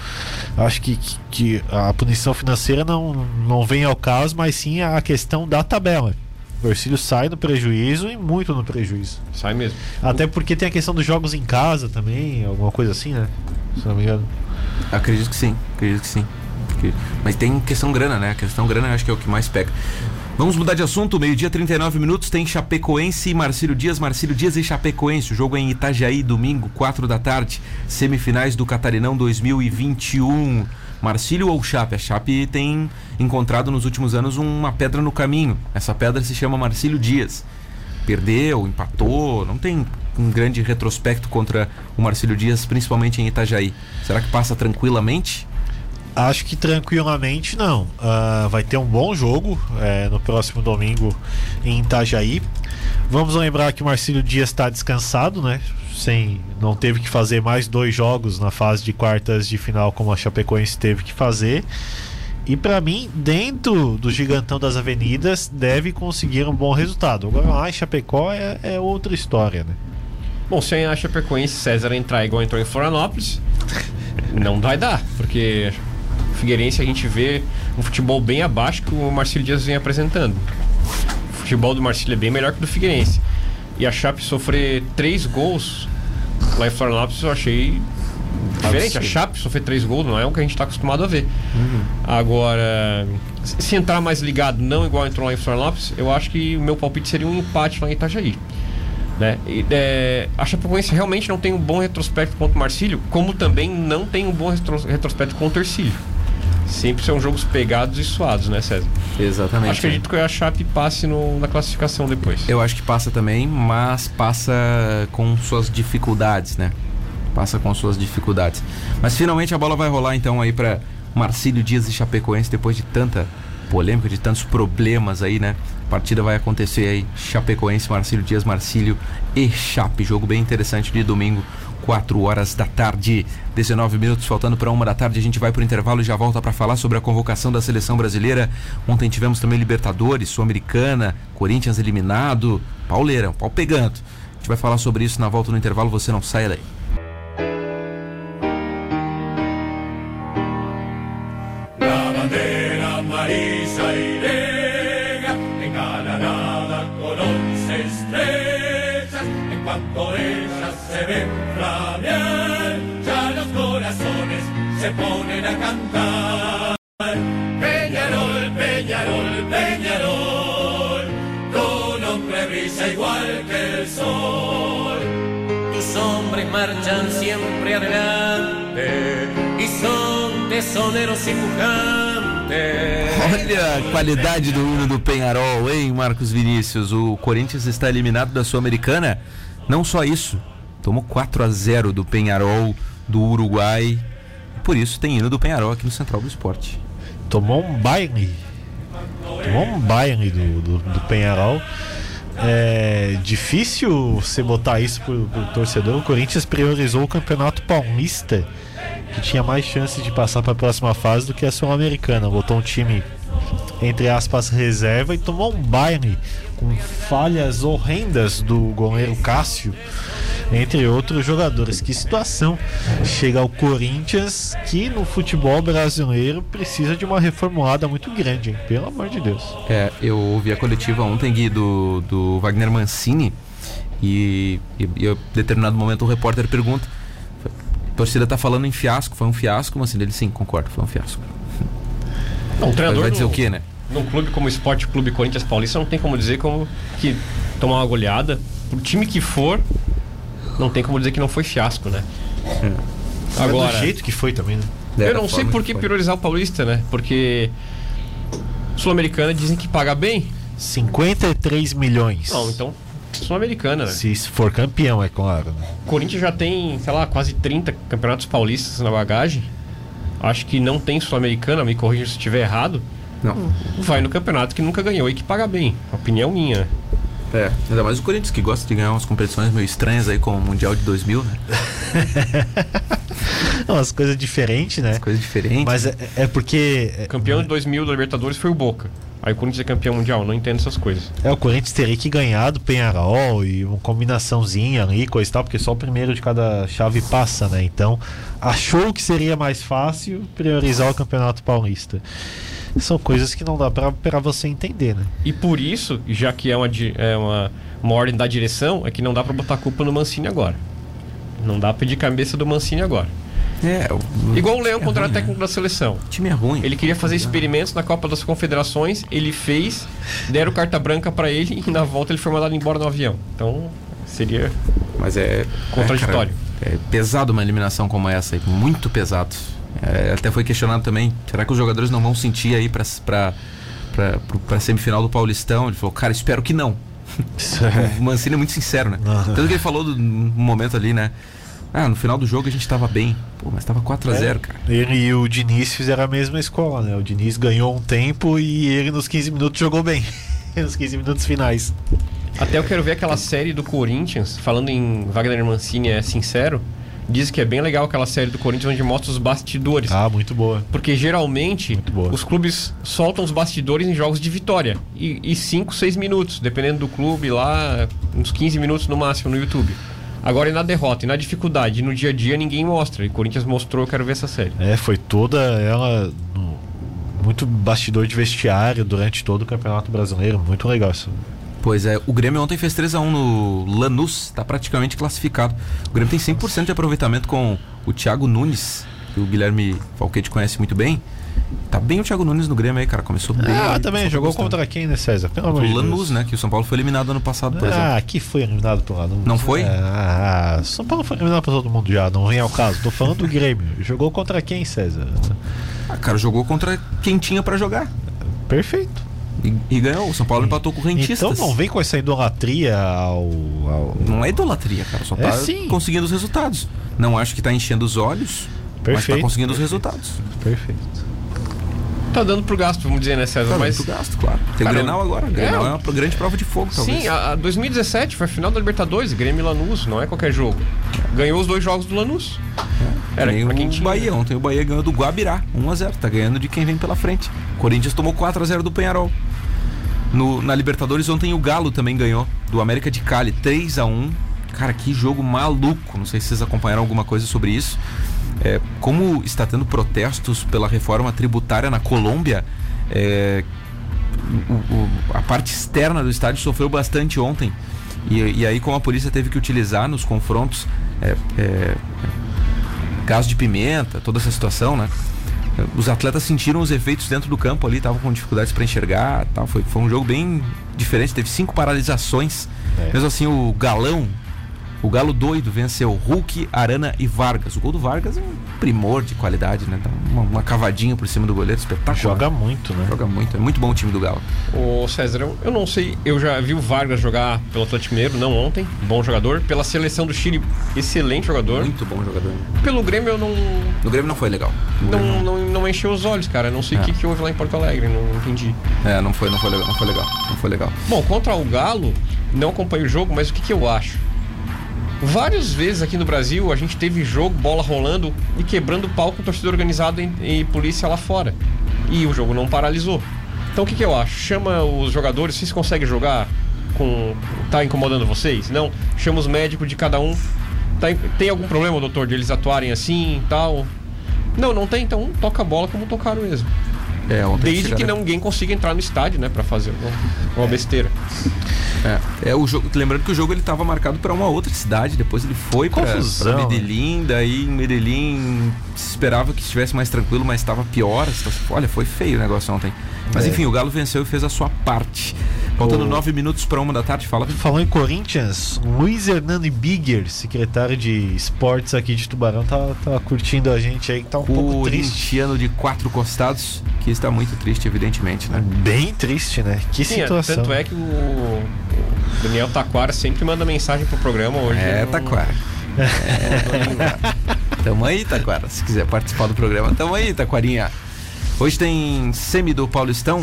acho que, que, que a punição financeira não, não vem ao caso, mas sim a questão da tabela. O Ercílio sai no prejuízo e muito no prejuízo. Sai mesmo. Até porque tem a questão dos jogos em casa também, alguma coisa assim, né? Se não me engano. Acredito que sim, acredito que sim. Porque- Mas tem questão grana, né? A questão grana acho que é o que mais pega. Vamos mudar de assunto, meio-dia 39 minutos, tem Chapecoense e Marcílio Dias, Marcílio Dias e Chapecoense. O jogo é em Itajaí, domingo, 4 da tarde, semifinais do Catarinão 2021. Marcílio ou Chape? A Chape tem encontrado nos últimos anos uma pedra no caminho. Essa pedra se chama Marcílio Dias. Perdeu, empatou, não tem um grande retrospecto contra o Marcílio Dias, principalmente em Itajaí. Será que passa tranquilamente? Acho que tranquilamente não. Ah, vai ter um bom jogo é, no próximo domingo em Itajaí. Vamos lembrar que o Marcílio Dias está descansado, né? Sem, não teve que fazer mais dois jogos na fase de quartas de final como a Chapecoense teve que fazer. E para mim, dentro do gigantão das avenidas, deve conseguir um bom resultado. Agora lá em Chapecó é, é outra história, né? Bom, se a Chapecoense César entrar igual entrou em Florianópolis, não vai dar, porque o Figueirense a gente vê um futebol bem abaixo que o Marcílio Dias vem apresentando. O futebol do Marcílio é bem melhor que o do Figueirense. E a Chape sofrer três gols lá em Florianópolis eu achei diferente. A. Chape sofrer três gols não é o que a gente está acostumado a ver. Agora, se se entrar mais ligado, não igual entrou lá em Florianópolis, eu acho que o meu palpite seria um empate lá em Itajaí. Né? E, é, a Chapecoense realmente não tem um bom retrospecto contra o Marcílio, como também não tem um bom retro- retrospecto contra o Ercílio. Sempre são jogos pegados e suados, né, César? Exatamente. Acho que acredito que a Chape passe no- na classificação depois. Eu acho que passa também, mas passa com suas dificuldades, né? Passa com suas dificuldades. Mas finalmente a bola vai rolar então aí para Marcílio Dias e Chapecoense depois de tanta polêmica, de tantos problemas aí, né? A partida vai acontecer aí Chapecoense, Marcílio Dias, Marcílio e Chape. Jogo bem interessante de domingo, 4 horas da tarde, 19 minutos faltando para uma da tarde. A gente vai pro intervalo e já volta para falar sobre a convocação da seleção brasileira. Ontem tivemos também Libertadores, Sul-Americana, Corinthians eliminado, pauleirão, pau pegando. A gente vai falar sobre isso na volta no intervalo, você não saia daí. para cantar. Peñarol, Peñarol, Peñarol, tu nombre brilla igual que el sol. Tus hombres marchan siempre adelante y son tesoneros y pujantes. Olha a qualidade do hino do Penharol, hein, Marcos Vinícius? O Corinthians está eliminado da Sul-Americana. Não só isso, tomou 4 a 0 do Penharol do Uruguai por isso tem hino do Penharol aqui no Central do Esporte. Tomou um baile. Tomou um baile do, do, do Penharol. É difícil você botar isso pro, pro torcedor. O Corinthians priorizou o Campeonato Paulista, que tinha mais chances de passar para a próxima fase do que a Sul-Americana. Botou um time, entre aspas, reserva e tomou um baile com falhas horrendas do goleiro Cássio, entre outros jogadores. Que situação chega ao Corinthians, que no futebol brasileiro precisa de uma reformulada muito grande, hein? pelo amor de Deus. É, eu ouvi a coletiva ontem, Gui, do, do Wagner Mancini, e, e, e em determinado momento o repórter pergunta: a torcida tá falando em fiasco, foi um fiasco, Mancini? Ele sim, concordo, foi um fiasco. Não, o treinador Vai dizer no- o quê, né? Num clube como o Esporte Clube Corinthians Paulista, não tem como dizer como que tomar uma goleada. Pro time que for, não tem como dizer que não foi fiasco, né? Agora, É do jeito que foi também, né? eu não sei por que priorizar o Paulista, né? Porque Sul-Americana dizem que paga bem. 53 milhões. Não, então Sul-Americana, né? Se for campeão, é claro. Né? O Corinthians já tem, sei lá, quase 30 campeonatos paulistas na bagagem. Acho que não tem Sul-Americana, me corrija se estiver errado. Não. Vai no campeonato que nunca ganhou e que paga bem. Opinião minha. É, ainda mais o Corinthians que gosta de ganhar umas competições meio estranhas aí, como o Mundial de 2000, né? *laughs* Não, as coisas diferentes, né? Coisa diferente. Mas é, é porque. é- Campeão de 2000 da Libertadores foi o Boca. Aí o Corinthians é campeão mundial, não entendo essas coisas. É, o Corinthians teria que ganhar do Penharol e uma combinaçãozinha ali, coisa e tal, porque só o primeiro de cada chave passa, né? Então, achou que seria mais fácil priorizar o Campeonato Paulista. São coisas que não dá pra, pra você entender, né? E por isso, já que é uma, é uma, uma ordem da direção, é que não dá pra botar a culpa no Mancini agora. Não dá pra pedir cabeça do Mancini agora. É, o, Igual o Leão é contra o ruim, né? técnico da seleção. O time é ruim. Ele queria fazer experimentos na Copa das Confederações, ele fez, deram carta branca pra ele e na volta ele foi mandado embora no avião. Então, seria Mas é. Contraditório. É, cara, é pesado uma eliminação como essa aí, muito pesado. É, até foi questionado também: será que os jogadores não vão sentir aí pra, pra, pra, pro- pra semifinal do Paulistão? Ele falou, cara, espero que não. *laughs* O Mancini é muito sincero, né? Aham. Tanto que ele falou do, num momento ali, né? Ah, no final do jogo a gente tava bem. Pô, mas tava 4x0, cara. Ele e o Diniz fizeram a mesma escola, né? O Diniz ganhou um tempo e ele nos 15 minutos jogou bem. *laughs* nos 15 minutos finais. Até eu quero ver aquela série do Corinthians, falando em Wagner Mancini é sincero, diz que é bem legal aquela série do Corinthians onde mostra os bastidores. Ah, muito boa. Porque geralmente boa. os clubes soltam os bastidores em jogos de vitória. E 5, 6 minutos, dependendo do clube lá, uns 15 minutos no máximo no YouTube. Agora e na derrota, e na dificuldade, e no dia a dia ninguém mostra. E Corinthians mostrou, eu quero ver essa série. É, foi toda ela no- muito bastidor de vestiário durante todo o Campeonato Brasileiro. Muito legal isso. Pois é, o Grêmio ontem fez 3x1 no Lanús, tá praticamente classificado. O Grêmio tem 100% de aproveitamento com o Thiago Nunes, que o Guilherme Falquete conhece muito bem. Tá bem o Thiago Nunes no Grêmio aí, cara. Começou bem. Ah, também jogou gostando. contra quem, né, César? Pelo amor de o Lanús, Deus. né? Que o São Paulo foi eliminado ano passado, por exemplo. Ah, aqui foi eliminado pelo Lanús. Não foi? Ah, São Paulo foi eliminado por todo mundo já, não vem ao caso. Tô falando do *laughs* Grêmio. Jogou contra quem, César? Ah, cara, jogou contra quem tinha pra jogar. Perfeito. E, e ganhou. O São Paulo empatou com o Rentistas. Então não vem com essa idolatria ao. ao- Não é idolatria, cara. Só É tá sim. conseguindo os resultados. Não acho que tá enchendo os olhos, mas Perfeito. tá conseguindo os resultados. Perfeito. Tá dando pro gasto, vamos dizer, né, César? Tá Mas. muito gasto, claro. Tem Cara, o Grenal agora. O Grenal é, é, uma grande prova de fogo, talvez. Sim, a, a 2017 foi a final da Libertadores, Grêmio e Lanús, não é qualquer jogo. Ganhou os dois jogos do Lanús. Era Nem pra quem o tinha. Bahia. Ontem o Bahia ganhou do Guabirá, 1x0. Tá ganhando de quem vem pela frente. O Corinthians tomou 4x0 do Penharol. No, na Libertadores ontem o Galo também ganhou do América de Cali, 3x1. Cara, que jogo maluco. Não sei se vocês acompanharam alguma coisa sobre isso. É, como está tendo protestos pela reforma tributária na Colômbia, é, o- o- a parte externa do estádio sofreu bastante ontem. E, e aí, como a polícia teve que utilizar nos confrontos é, é, gás de pimenta, toda essa situação, né? Os atletas sentiram os efeitos dentro do campo ali, estavam com dificuldades para enxergar, tal. Foi, foi um jogo bem diferente, teve cinco paralisações. É. Mesmo assim, o galão O Galo doido venceu Hulk, Arana e Vargas. O gol do Vargas é um primor de qualidade, né? Dá uma, uma cavadinha por cima do goleiro, espetacular. Joga muito, né? Joga muito, é muito bom o time do Galo. Ô César, eu, eu não sei, eu já vi o Vargas jogar pelo Atlético Mineiro, não ontem, bom jogador. Pela seleção do Chile, excelente jogador. Muito bom jogador. Pelo Grêmio eu não, No Grêmio não foi legal. No não, não, não encheu os olhos, cara. Não sei o É. que, que houve lá em Porto Alegre, não entendi. É, não foi, não foi legal, não foi legal, não foi legal. Bom, contra o Galo, não acompanho o jogo, mas o que, que eu acho? Várias vezes aqui no Brasil a gente teve jogo, bola rolando e quebrando pau com torcida organizada e, e polícia lá fora. E o jogo não paralisou. Então o que, que eu acho? Chama os jogadores, vocês conseguem jogar com. tá incomodando vocês? Não? Chama os médicos de cada um. Tá, tem algum problema, doutor, de eles atuarem assim e tal? Não, não tem, então toca a bola como tocaram mesmo. É, ontem Desde que não, ninguém consiga entrar no estádio, né, pra fazer uma, uma besteira. É, é o jogo. Lembrando que o jogo ele estava marcado para uma outra cidade, depois ele foi para Medellín, daí em Medellín se esperava que estivesse mais tranquilo, mas estava pior. a situação. Olha, foi feio o negócio ontem. Mas É. enfim, o Galo venceu e fez a sua parte. Faltando O- nove minutos para uma da tarde, fala. Falando em Corinthians, Luiz Hernando Bigger, secretário de esportes aqui de Tubarão, tá, tá curtindo a gente aí, que tá um pouco triste. Corintiano de quatro costados, que está muito triste, evidentemente, né? Bem triste, né? Que Sim, é, situação. tanto é que o, Daniel Taquara sempre manda mensagem pro programa hoje. É, não- Taquara. É, tamo aí, Taquara. Se quiser participar do programa, tamo aí, Taquarinha. Hoje tem semi do Paulistão.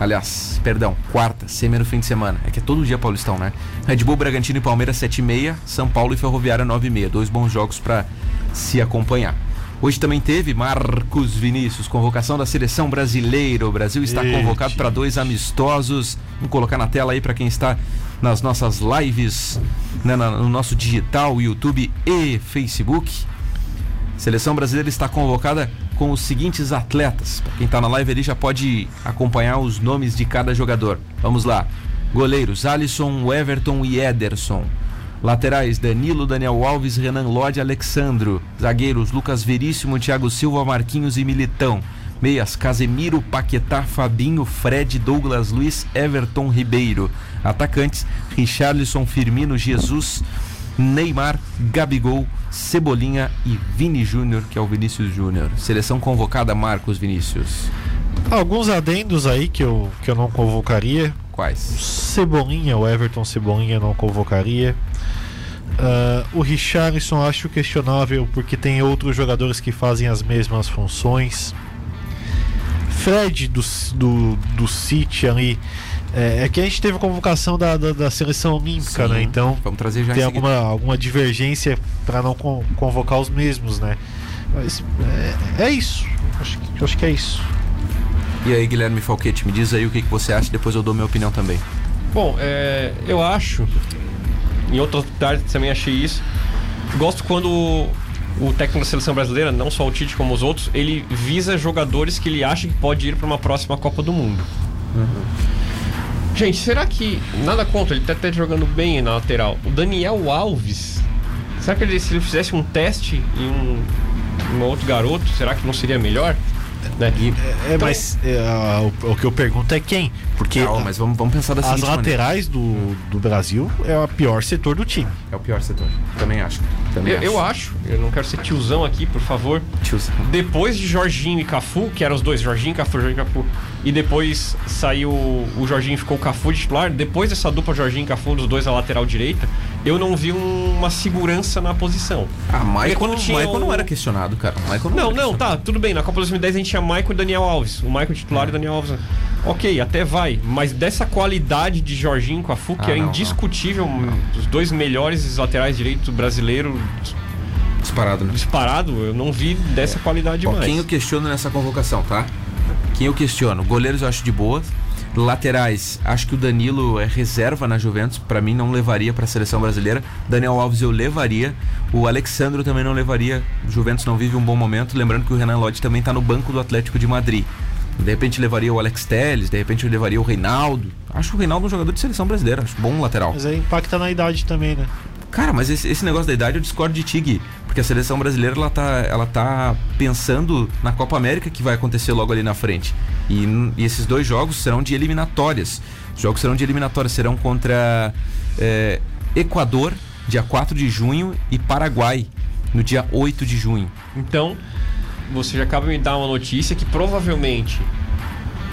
Aliás, perdão, quarta, semi no fim de semana. É que é todo dia Paulistão, né? Red Bull, Bragantino e Palmeiras 7h30, São Paulo e Ferroviária 9h30. Dois bons jogos pra se acompanhar. Hoje também teve Marcos Vinícius, convocação da seleção brasileira. O Brasil está Eita. convocado para dois amistosos. Vamos colocar na tela aí para quem está nas nossas lives, né, no nosso digital, YouTube e Facebook. Seleção brasileira está convocada com os seguintes atletas. Pra quem está na live ali já pode acompanhar os nomes de cada jogador. Vamos lá. Goleiros: Alisson, Everton e Ederson. Laterais: Danilo, Daniel Alves, Renan Lodge, Alexandro. Zagueiros: Lucas Veríssimo, Thiago Silva, Marquinhos e Militão. Meias: Casemiro, Paquetá, Fabinho, Fred, Douglas Luiz, Everton Ribeiro. Atacantes: Richarlison, Firmino, Jesus, Neymar, Gabigol, Cebolinha e Vini Júnior, que é o Vinícius Júnior. Seleção convocada Marcos Vinícius. Alguns adendos aí que eu, que eu não convocaria. Quais? Cebolinha, o Everton Cebolinha não convocaria. Ah, o Richarlison acho questionável porque tem outros jogadores que fazem as mesmas funções. Fred do, do, do City ali. É, é que a gente teve a convocação da, da, da seleção olímpica, Sim. né? Então Vamos trazer já tem seguida. alguma, alguma divergência para não con- convocar os mesmos, né? Mas é, é isso. Acho que, acho que é isso. E aí, Guilherme Falquete, me diz aí o que, que você acha, depois eu dou minha opinião também. Bom, é, eu acho, em outras tardes também achei isso. Gosto quando o, o técnico da seleção brasileira, não só o Tite como os outros, ele visa jogadores que ele acha que pode ir para uma próxima Copa do Mundo. Gente, será que. Nada contra, ele tá até jogando bem na lateral. O Daniel Alves, será que ele, se ele fizesse um teste em um, um outro garoto, será que não seria melhor? Né? É, mas é, a- o, o que eu pergunto é quem? Porque Calma, mas vamos, vamos pensar da as seguinte maneira. laterais do, do Brasil é o pior setor do time. É o pior setor. Também acho. Também Eu, eu acho, eu não quero ser tiozão aqui, por favor. Tiozão. Depois de Jorginho e Cafu, que eram os dois, Jorginho, Cafu, Jorginho e Cafu, e depois saiu o Jorginho e ficou o Cafu de titular, depois dessa dupla Jorginho e Cafu, dos dois à lateral direita, eu não vi um- uma segurança na posição. Ah, Michael, quando tinha Michael o- não era questionado, cara. Michael não, Não, não, tá, tudo bem. Na Copa 2010 a gente tinha Michael e Daniel Alves. O Michael titular e o Daniel Alves. Ok, até vai. Mas dessa qualidade de Jorginho e Cafu, que Ah, era não, não. indiscutível, um dos dois melhores laterais direitos brasileiro Disparado, né? disparado, eu não vi dessa qualidade Ó, mais. quem eu questiono nessa convocação, tá? Quem eu questiono? Goleiros eu acho de boa. Laterais, acho que o Danilo é reserva na Juventus, pra mim não levaria pra seleção brasileira. Daniel Alves eu levaria. O Alexandro também não levaria. O Juventus não vive um bom momento, lembrando que o Renan Lodge também tá no banco do Atlético de Madrid. De repente levaria o Alex Telles, de repente levaria o Reinaldo. Acho o Reinaldo um jogador de seleção brasileira, acho bom lateral. Mas aí impacta na idade também, né? Cara, mas esse, esse negócio da idade eu discordo de ti, Gui, porque a seleção brasileira ela tá, ela tá pensando na Copa América que vai acontecer logo ali na frente. E, e esses dois jogos serão de eliminatórias. Os jogos serão de eliminatórias, serão contra é, Equador dia 4 de junho, e Paraguai, no dia 8 de junho. Então, você já acaba de me dar uma notícia que provavelmente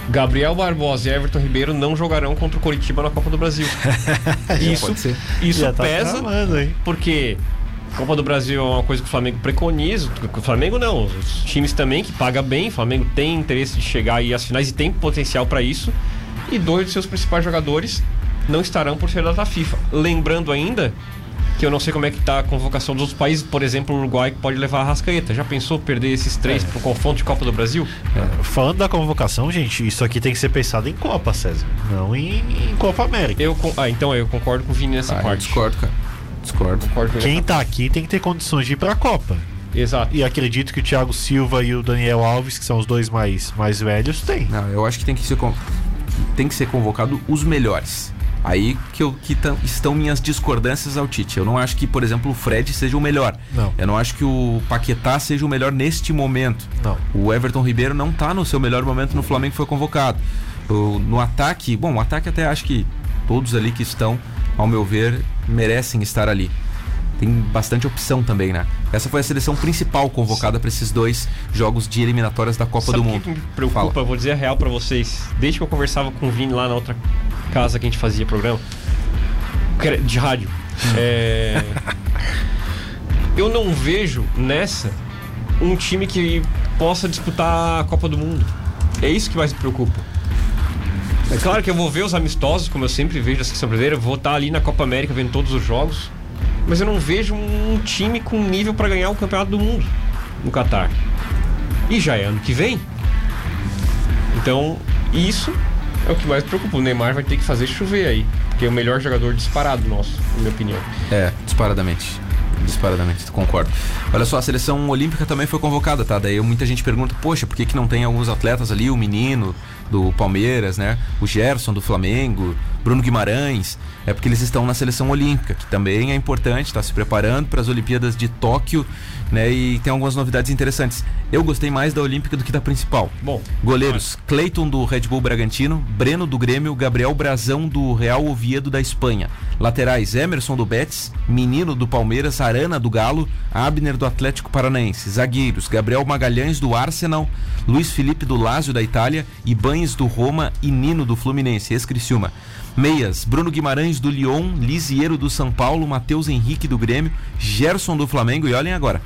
Gabriel Barbosa e Everton Ribeiro não jogarão contra o Coritiba na Copa do Brasil. *laughs* isso isso Já tá pesa, hein? porque Copa do Brasil é uma coisa que o Flamengo preconiza. O Flamengo não, os times também que paga bem. O Flamengo tem interesse de chegar aí às finais e tem potencial para isso. E dois de seus principais jogadores não estarão por ser data FIFA. Lembrando ainda que eu não sei como é que tá a convocação dos outros países, por exemplo, o Uruguai que pode levar a Rascaeta. Já pensou perder esses três pro confronto de Copa do Brasil? Falando da convocação, gente, isso aqui tem que ser pensado em Copa, César. Não em, em Copa América. Eu ah, então eu concordo com o Vini nessa Ah, parte. discordo, cara. Discordo. Concordo com ele Quem tá aqui tem que ter condições de ir pra Copa. Exato. E acredito que o Thiago Silva e o Daniel Alves, que são os dois mais, mais velhos, tem. Não, eu acho que tem que ser, con- tem que ser convocado os melhores. Aí que, eu, que estão minhas discordâncias ao Tite. Eu não acho que, por exemplo, o Fred seja o melhor. Não. Eu não acho que o Paquetá seja o melhor neste momento. Não. O Everton Ribeiro não tá no seu melhor momento no Flamengo que foi convocado. O- no ataque, bom, o ataque até acho que todos ali que estão, ao meu ver, merecem estar ali. Tem bastante opção também, né? Essa foi a seleção principal convocada para esses dois jogos de eliminatórias da Copa Sabe do Mundo. que me preocupa? Fala. Vou dizer a real pra vocês. Desde que eu conversava com o Vini lá na outra casa que a gente fazia programa de rádio, é, *laughs* eu não vejo nessa um time que possa disputar a Copa do Mundo. É isso que mais me preocupa. É claro que eu vou ver os amistosos, como eu sempre vejo da seleção brasileira, vou estar ali na Copa América vendo todos os jogos, mas eu não vejo um time com nível para ganhar o Campeonato do Mundo no Catar. E já é ano que vem. Então, isso é o que mais preocupa. O Neymar vai ter que fazer chover aí. Porque é o melhor jogador disparado nosso, na minha opinião. É, disparadamente. Disparadamente, concordo. Olha só, a seleção olímpica também foi convocada, tá? Daí muita gente pergunta, poxa, por que, que não tem alguns atletas ali? O menino do Palmeiras, né? O Gerson do Flamengo, Bruno Guimarães. É porque eles estão na seleção olímpica, que também é importante, está se preparando para as Olimpíadas de Tóquio, né? E tem algumas novidades interessantes. Eu gostei mais da Olímpica do que da principal. Bom, Goleiros: Cleiton do Red Bull Bragantino, Breno do Grêmio, Gabriel Brazão do Real Oviedo da Espanha. Laterais: Emerson do Betis, Menino do Palmeiras, Arana do Galo, Abner do Atlético Paranaense. Zagueiros: Gabriel Magalhães do Arsenal, Luiz Felipe do Lazio da Itália, Ibanes do Roma e Nino do Fluminense, ex-Criciúma. Meias: Bruno Guimarães do Lyon, Lisiero do São Paulo, Matheus Henrique do Grêmio, Gerson do Flamengo e olhem agora.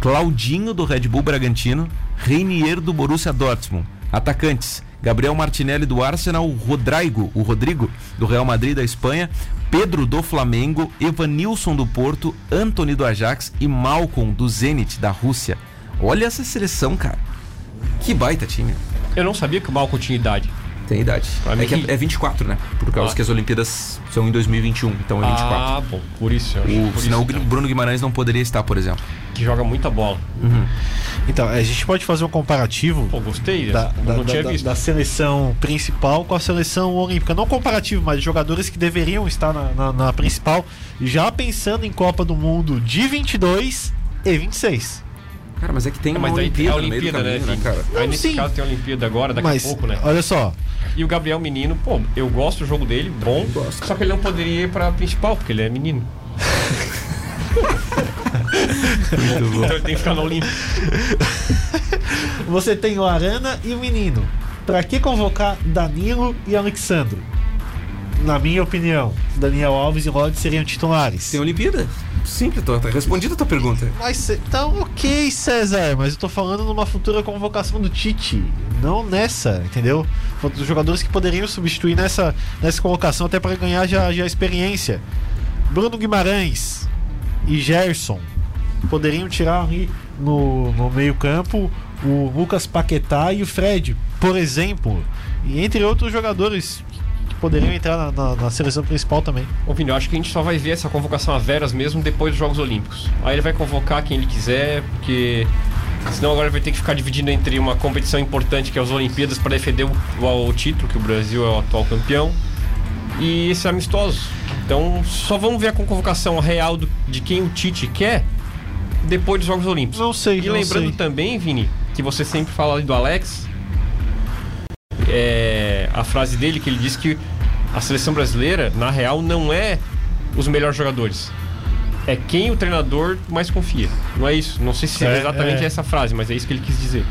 Claudinho do Red Bull Bragantino, Reinier do Borussia Dortmund. Atacantes: Gabriel Martinelli do Arsenal, Rodrigo, o Rodrigo do Real Madrid da Espanha, Pedro do Flamengo, Evanilson do Porto, Anthony do Ajax e Malcolm do Zenit da Rússia. Olha essa seleção, cara. Que baita time. eu não sabia que o Malcom tinha idade. Tem idade. É mim que é, é 24, né? Por causa Ah. que as Olimpíadas são em 2021, então é 24. Ah, bom, por isso. Eu acho, o, por senão isso, o então, Bruno Guimarães não poderia estar, por exemplo. que joga muita bola. Então, a gente pode fazer um comparativo Pô, gostei. da, não da- tinha da- visto. da seleção principal com a seleção olímpica. Não comparativo, mas jogadores que deveriam estar na, na- na principal, já pensando em Copa do Mundo de 22 e 26. Cara, mas é que tem É, uma mas daí tem Olimpíada, a no meio do Olimpíada, né, caminho, Vini? cara? Aí nesse sim. caso tem a Olimpíada agora, daqui mas, a pouco, né? olha só, E o Gabriel Menino, pô, eu gosto do jogo dele, bom. gosto. Só que ele não poderia ir pra principal, porque ele é menino. então ele tem que ficar na Olimpíada. você tem o Arana e o Menino. Pra que convocar Danilo e Alexandro? Na minha opinião, Daniel Alves e Rod seriam titulares. Tem Olimpíada? Simples, tô, tá respondida a tua pergunta. Mas tá ok, César, mas eu tô falando numa futura convocação do Tite, não nessa, entendeu? Dos jogadores que poderiam substituir nessa, nessa colocação até para ganhar já, já experiência. Bruno Guimarães e Gerson poderiam tirar ali no, no meio-campo o Lucas Paquetá e o Fred, por exemplo, e entre outros jogadores poderiam entrar na, na- na seleção principal também. Ô, Vini, eu acho que a gente só vai ver essa convocação a veras mesmo depois dos Jogos Olímpicos. Aí ele vai convocar quem ele quiser, porque senão agora vai ter que ficar dividindo entre uma competição importante que é as Olimpíadas para defender o, o- o título, que o Brasil é o atual campeão, e esse amistoso. Então só vamos ver a convocação real do- de quem o Tite quer depois dos Jogos Olímpicos. Não sei, E não lembrando sei. também, Vini, que você sempre fala ali do Alex, é, a frase dele que ele disse que a seleção brasileira, na real, não é os melhores jogadores. é quem o treinador mais confia. Não é isso? Não sei se é, É, exatamente é. essa frase, mas é isso que ele quis dizer.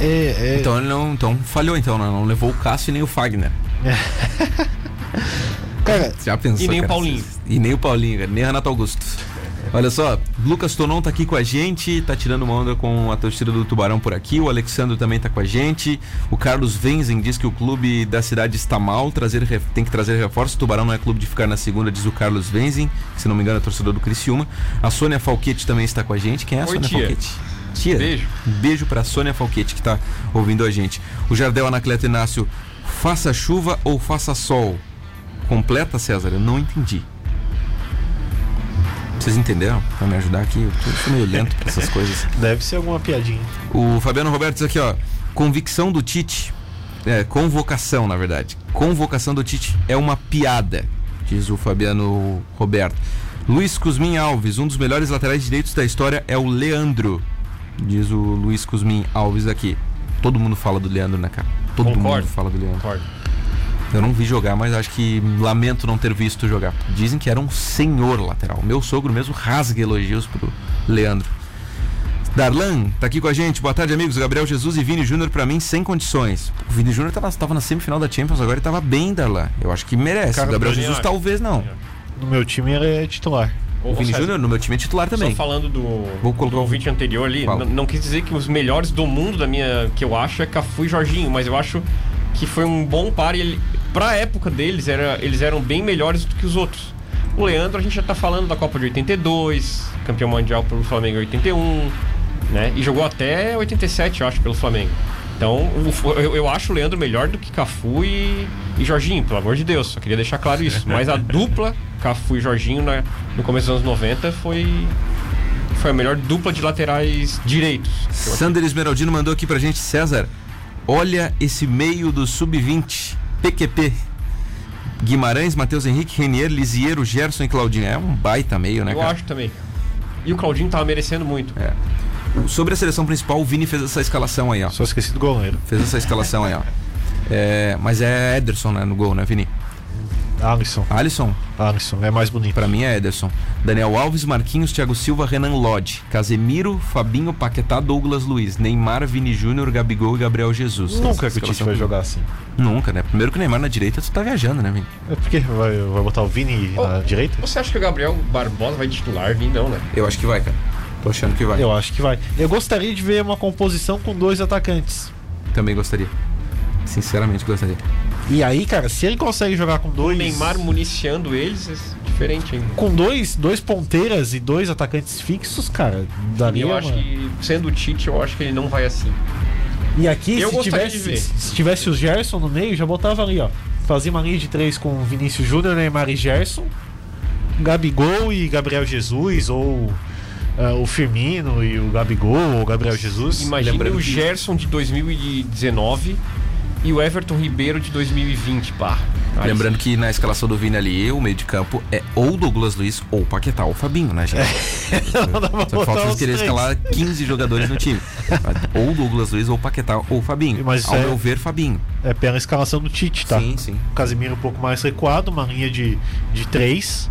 É, é- Então ele não. Então falhou, então, né? Não levou o Cássio e nem o Fagner. cara, *laughs* Já pensou? E nem o cara? Paulinho. E nem o Paulinho, cara, nem o Renato Augusto. Olha só, Lucas Tonon tá aqui com a gente, tá tirando uma onda com a torcida do Tubarão por aqui. O Alexandre também tá com a gente. O Carlos Venzen diz que o clube da cidade está mal, trazer, tem que trazer reforço. O Tubarão não é clube de ficar na segunda, diz o Carlos Venzen, que se não me engano é torcedor do Criciúma. A Sônia Falquete também está com a gente. Quem é a Oi, Sônia tia. Falquete? Tia. Beijo. Um beijo pra Sônia Falquete que tá ouvindo a gente. O Jardel Anacleto Inácio, faça chuva ou faça sol? Completa, César? Eu não entendi. Vocês entenderam? Pra me ajudar aqui? Eu sou meio lento pra essas coisas. *laughs* deve ser alguma piadinha. O Fabiano Roberto diz aqui, ó. Convicção do Tite. É, convocação, na verdade. Convocação do Tite é uma piada, diz o Fabiano Roberto. Luiz Cusmin Alves, um dos melhores laterais direitos da história é o Leandro, diz o Luiz Cusmin Alves aqui. Todo mundo fala do Leandro, né, cara? Todo Concordo. mundo fala do Leandro. Concordo. Eu não vi jogar, mas acho que lamento não ter visto jogar. Dizem que era um senhor lateral. Meu sogro mesmo rasga elogios pro Leandro. Darlan tá aqui com a gente. Boa tarde, amigos. Gabriel Jesus e Vini Júnior pra mim sem condições. O Vini Júnior tava, tava na semifinal da Champions, agora ele tava bem, Darlan. Eu acho que merece. Cara, o Gabriel Jesus acho. talvez não. No meu time ele é titular. O Vini Júnior no meu time é titular também. Só falando do, Vou colocar do o- ouvinte anterior ali, não quis dizer que os melhores do mundo da minha que eu acho é Cafu e Jorginho, mas eu acho que foi um bom par e ele, pra época deles era, eles eram bem melhores do que os outros. O Leandro, a gente já tá falando da Copa de 82, campeão mundial pelo Flamengo em 81, né? E jogou até 87, eu acho, pelo Flamengo. Então, eu, acho o Leandro melhor do que Cafu e, e Jorginho, pelo amor de Deus, só queria deixar claro isso. Mas a dupla *laughs* Cafu e Jorginho na- no começo dos anos 90 foi foi a melhor dupla de laterais direitos. Sander Esmeraldino mandou aqui pra gente, César. Olha esse meio do sub-20, PQP. Guimarães, Matheus Henrique, Renier, Lisiero, Gerson e Claudinho. É um baita meio, né, Eu cara? acho também. E o Claudinho tava merecendo muito. É. Sobre a seleção principal, o Vini fez essa escalação aí, ó. Só esqueci do goleiro. Fez essa escalação aí, ó. É, mas é Ederson, né, no gol, né, Vini? Alisson. Alisson, Alisson é mais bonito. pra mim é Ederson. Daniel Alves, Marquinhos, Thiago Silva, Renan Lodge. Casemiro, Fabinho, Paquetá, Douglas Luiz. Neymar, Vini Júnior, Gabigol e Gabriel Jesus. Nunca que o Tite vai jogar assim. Nunca, né? Primeiro que o Neymar na direita, tu tá viajando, né, Vini? É porque vai, vai botar o Vini Oh. na direita? Você acha que o Gabriel Barbosa vai titular? Vim não, né? Eu acho que vai, cara. Tô achando que vai. Eu acho que vai. Eu gostaria de ver uma composição com dois atacantes. Também gostaria. Sinceramente gostaria. E aí, cara, se ele consegue jogar com O dois. Neymar municiando eles é diferente ainda. Com dois, dois ponteiras e dois atacantes fixos, cara, daria. eu acho uma- que, sendo o Tite, eu acho que ele não vai assim. E aqui, Eu se tivesse, se tivesse o Gerson no meio, já botava ali, ó. Fazia uma linha de três com Vinícius Júnior, Neymar e Gerson. Gabigol e Gabriel Jesus, ou ah, o Firmino e o Gabigol, ou o Gabriel Jesus. Lembrando o que- Gerson de 2019 e o Everton Ribeiro de 2020, pá. Aí Lembrando que na escalação do Vini ali, o meio de campo é ou Douglas Luiz, ou Paquetá, ou Fabinho, né, gente? *laughs* Não dá pra Só falta eles querer escalar 15 jogadores no time. *laughs* ou Douglas Luiz, ou Paquetá, ou Fabinho. Mas Ao é- meu ver, Fabinho. É pela escalação do Tite, tá? Sim, sim. O Casemiro um pouco mais recuado, uma linha de, de três.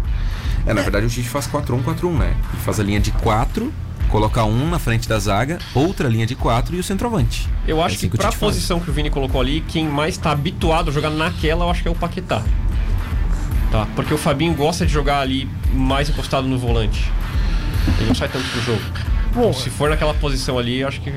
É, na verdade o Tite faz 4-1-4-1, né? Ele faz a linha de 4, coloca um na frente da zaga, outra linha de 4 e o centroavante. Eu acho É assim que que o pra Tite faz. posição que o Vini colocou ali, quem mais tá habituado a jogar naquela, eu acho que é o Paquetá. Tá? Porque o Fabinho gosta de jogar ali mais encostado no volante. Ele não sai tanto pro jogo. Bom, Se for naquela posição ali, eu acho que,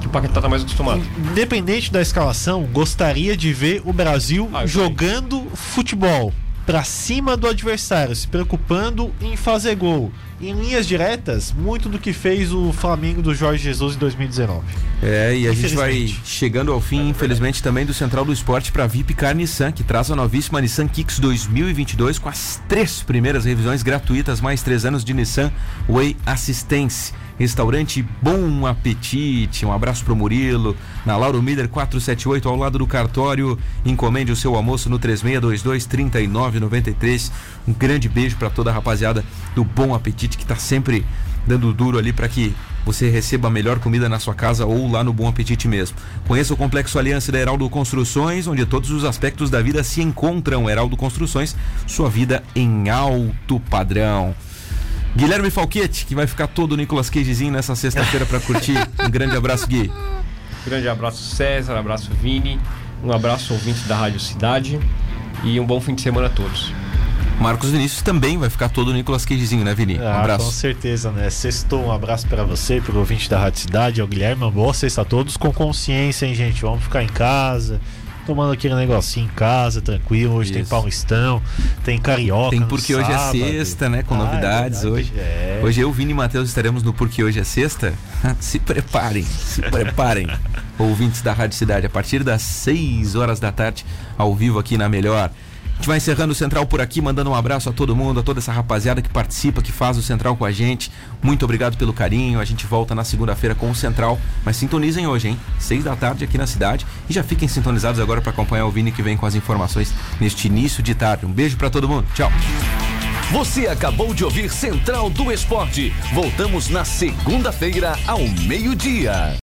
que o Paquetá tá mais acostumado. independente da escalação, gostaria de ver o Brasil Ah, jogando futebol pra cima do adversário, se preocupando em fazer gol. Em linhas diretas, muito do que fez o Flamengo do Jorge Jesus em 2019. É, e a gente vai chegando ao fim, infelizmente, também do Central do Esporte para VIP Car Nissan, que traz a novíssima Nissan Kicks 2022 com as três primeiras revisões gratuitas, mais três anos de Nissan Way Assistance. Restaurante Bom Apetite, um abraço pro Murilo, na Lauro Miller 478, ao lado do cartório. Encomende o seu almoço no 3622-3993. Um grande beijo para toda a rapaziada do Bom Apetite que tá sempre dando duro ali para que você receba a melhor comida na sua casa ou lá no Bom Apetite mesmo. Conheça o Complexo Aliança da Heraldo Construções, onde todos os aspectos da vida se encontram. Heraldo Construções, sua vida em alto padrão. Guilherme Falquete, que vai ficar todo o Nicolas Cagezinho nessa sexta-feira para curtir. Um grande abraço, Gui. Grande abraço, César. Abraço, Vini. Um abraço, ouvintes da Rádio Cidade. E um bom fim de semana a todos. Marcos Vinícius também vai ficar todo o Nicolas Cagezinho, né, Vini? Um Ah, com abraço. certeza, né? Sextou, um abraço pra você, pro ouvinte da Rádio Cidade, ao Guilherme. Uma boa sexta a todos, com consciência, hein, gente? Vamos ficar em casa, tomando aquele negocinho em casa, tranquilo. Hoje tem Isso. Paulistão, tem Carioca. Tem porque hoje é sábado. sexta, né? Com Ah, é novidades verdade, hoje. é. Hoje eu, Vini e Matheus estaremos no Porque Hoje é Sexta. *laughs* se preparem, se preparem. *laughs* Ouvintes da Rádio Cidade, a partir das 6 horas da tarde, ao vivo aqui na Melhor. A gente vai encerrando o Central por aqui, mandando um abraço a todo mundo, a toda essa rapaziada que participa, que faz o Central com a gente. Muito obrigado pelo carinho. A gente volta na segunda-feira com o Central. Mas sintonizem hoje, hein? Seis da tarde aqui na cidade. E já fiquem sintonizados agora para acompanhar o Vini que vem com as informações neste início de tarde. Um beijo para todo mundo. Tchau. Você acabou de ouvir Central do Esporte. Voltamos na segunda-feira ao meio-dia.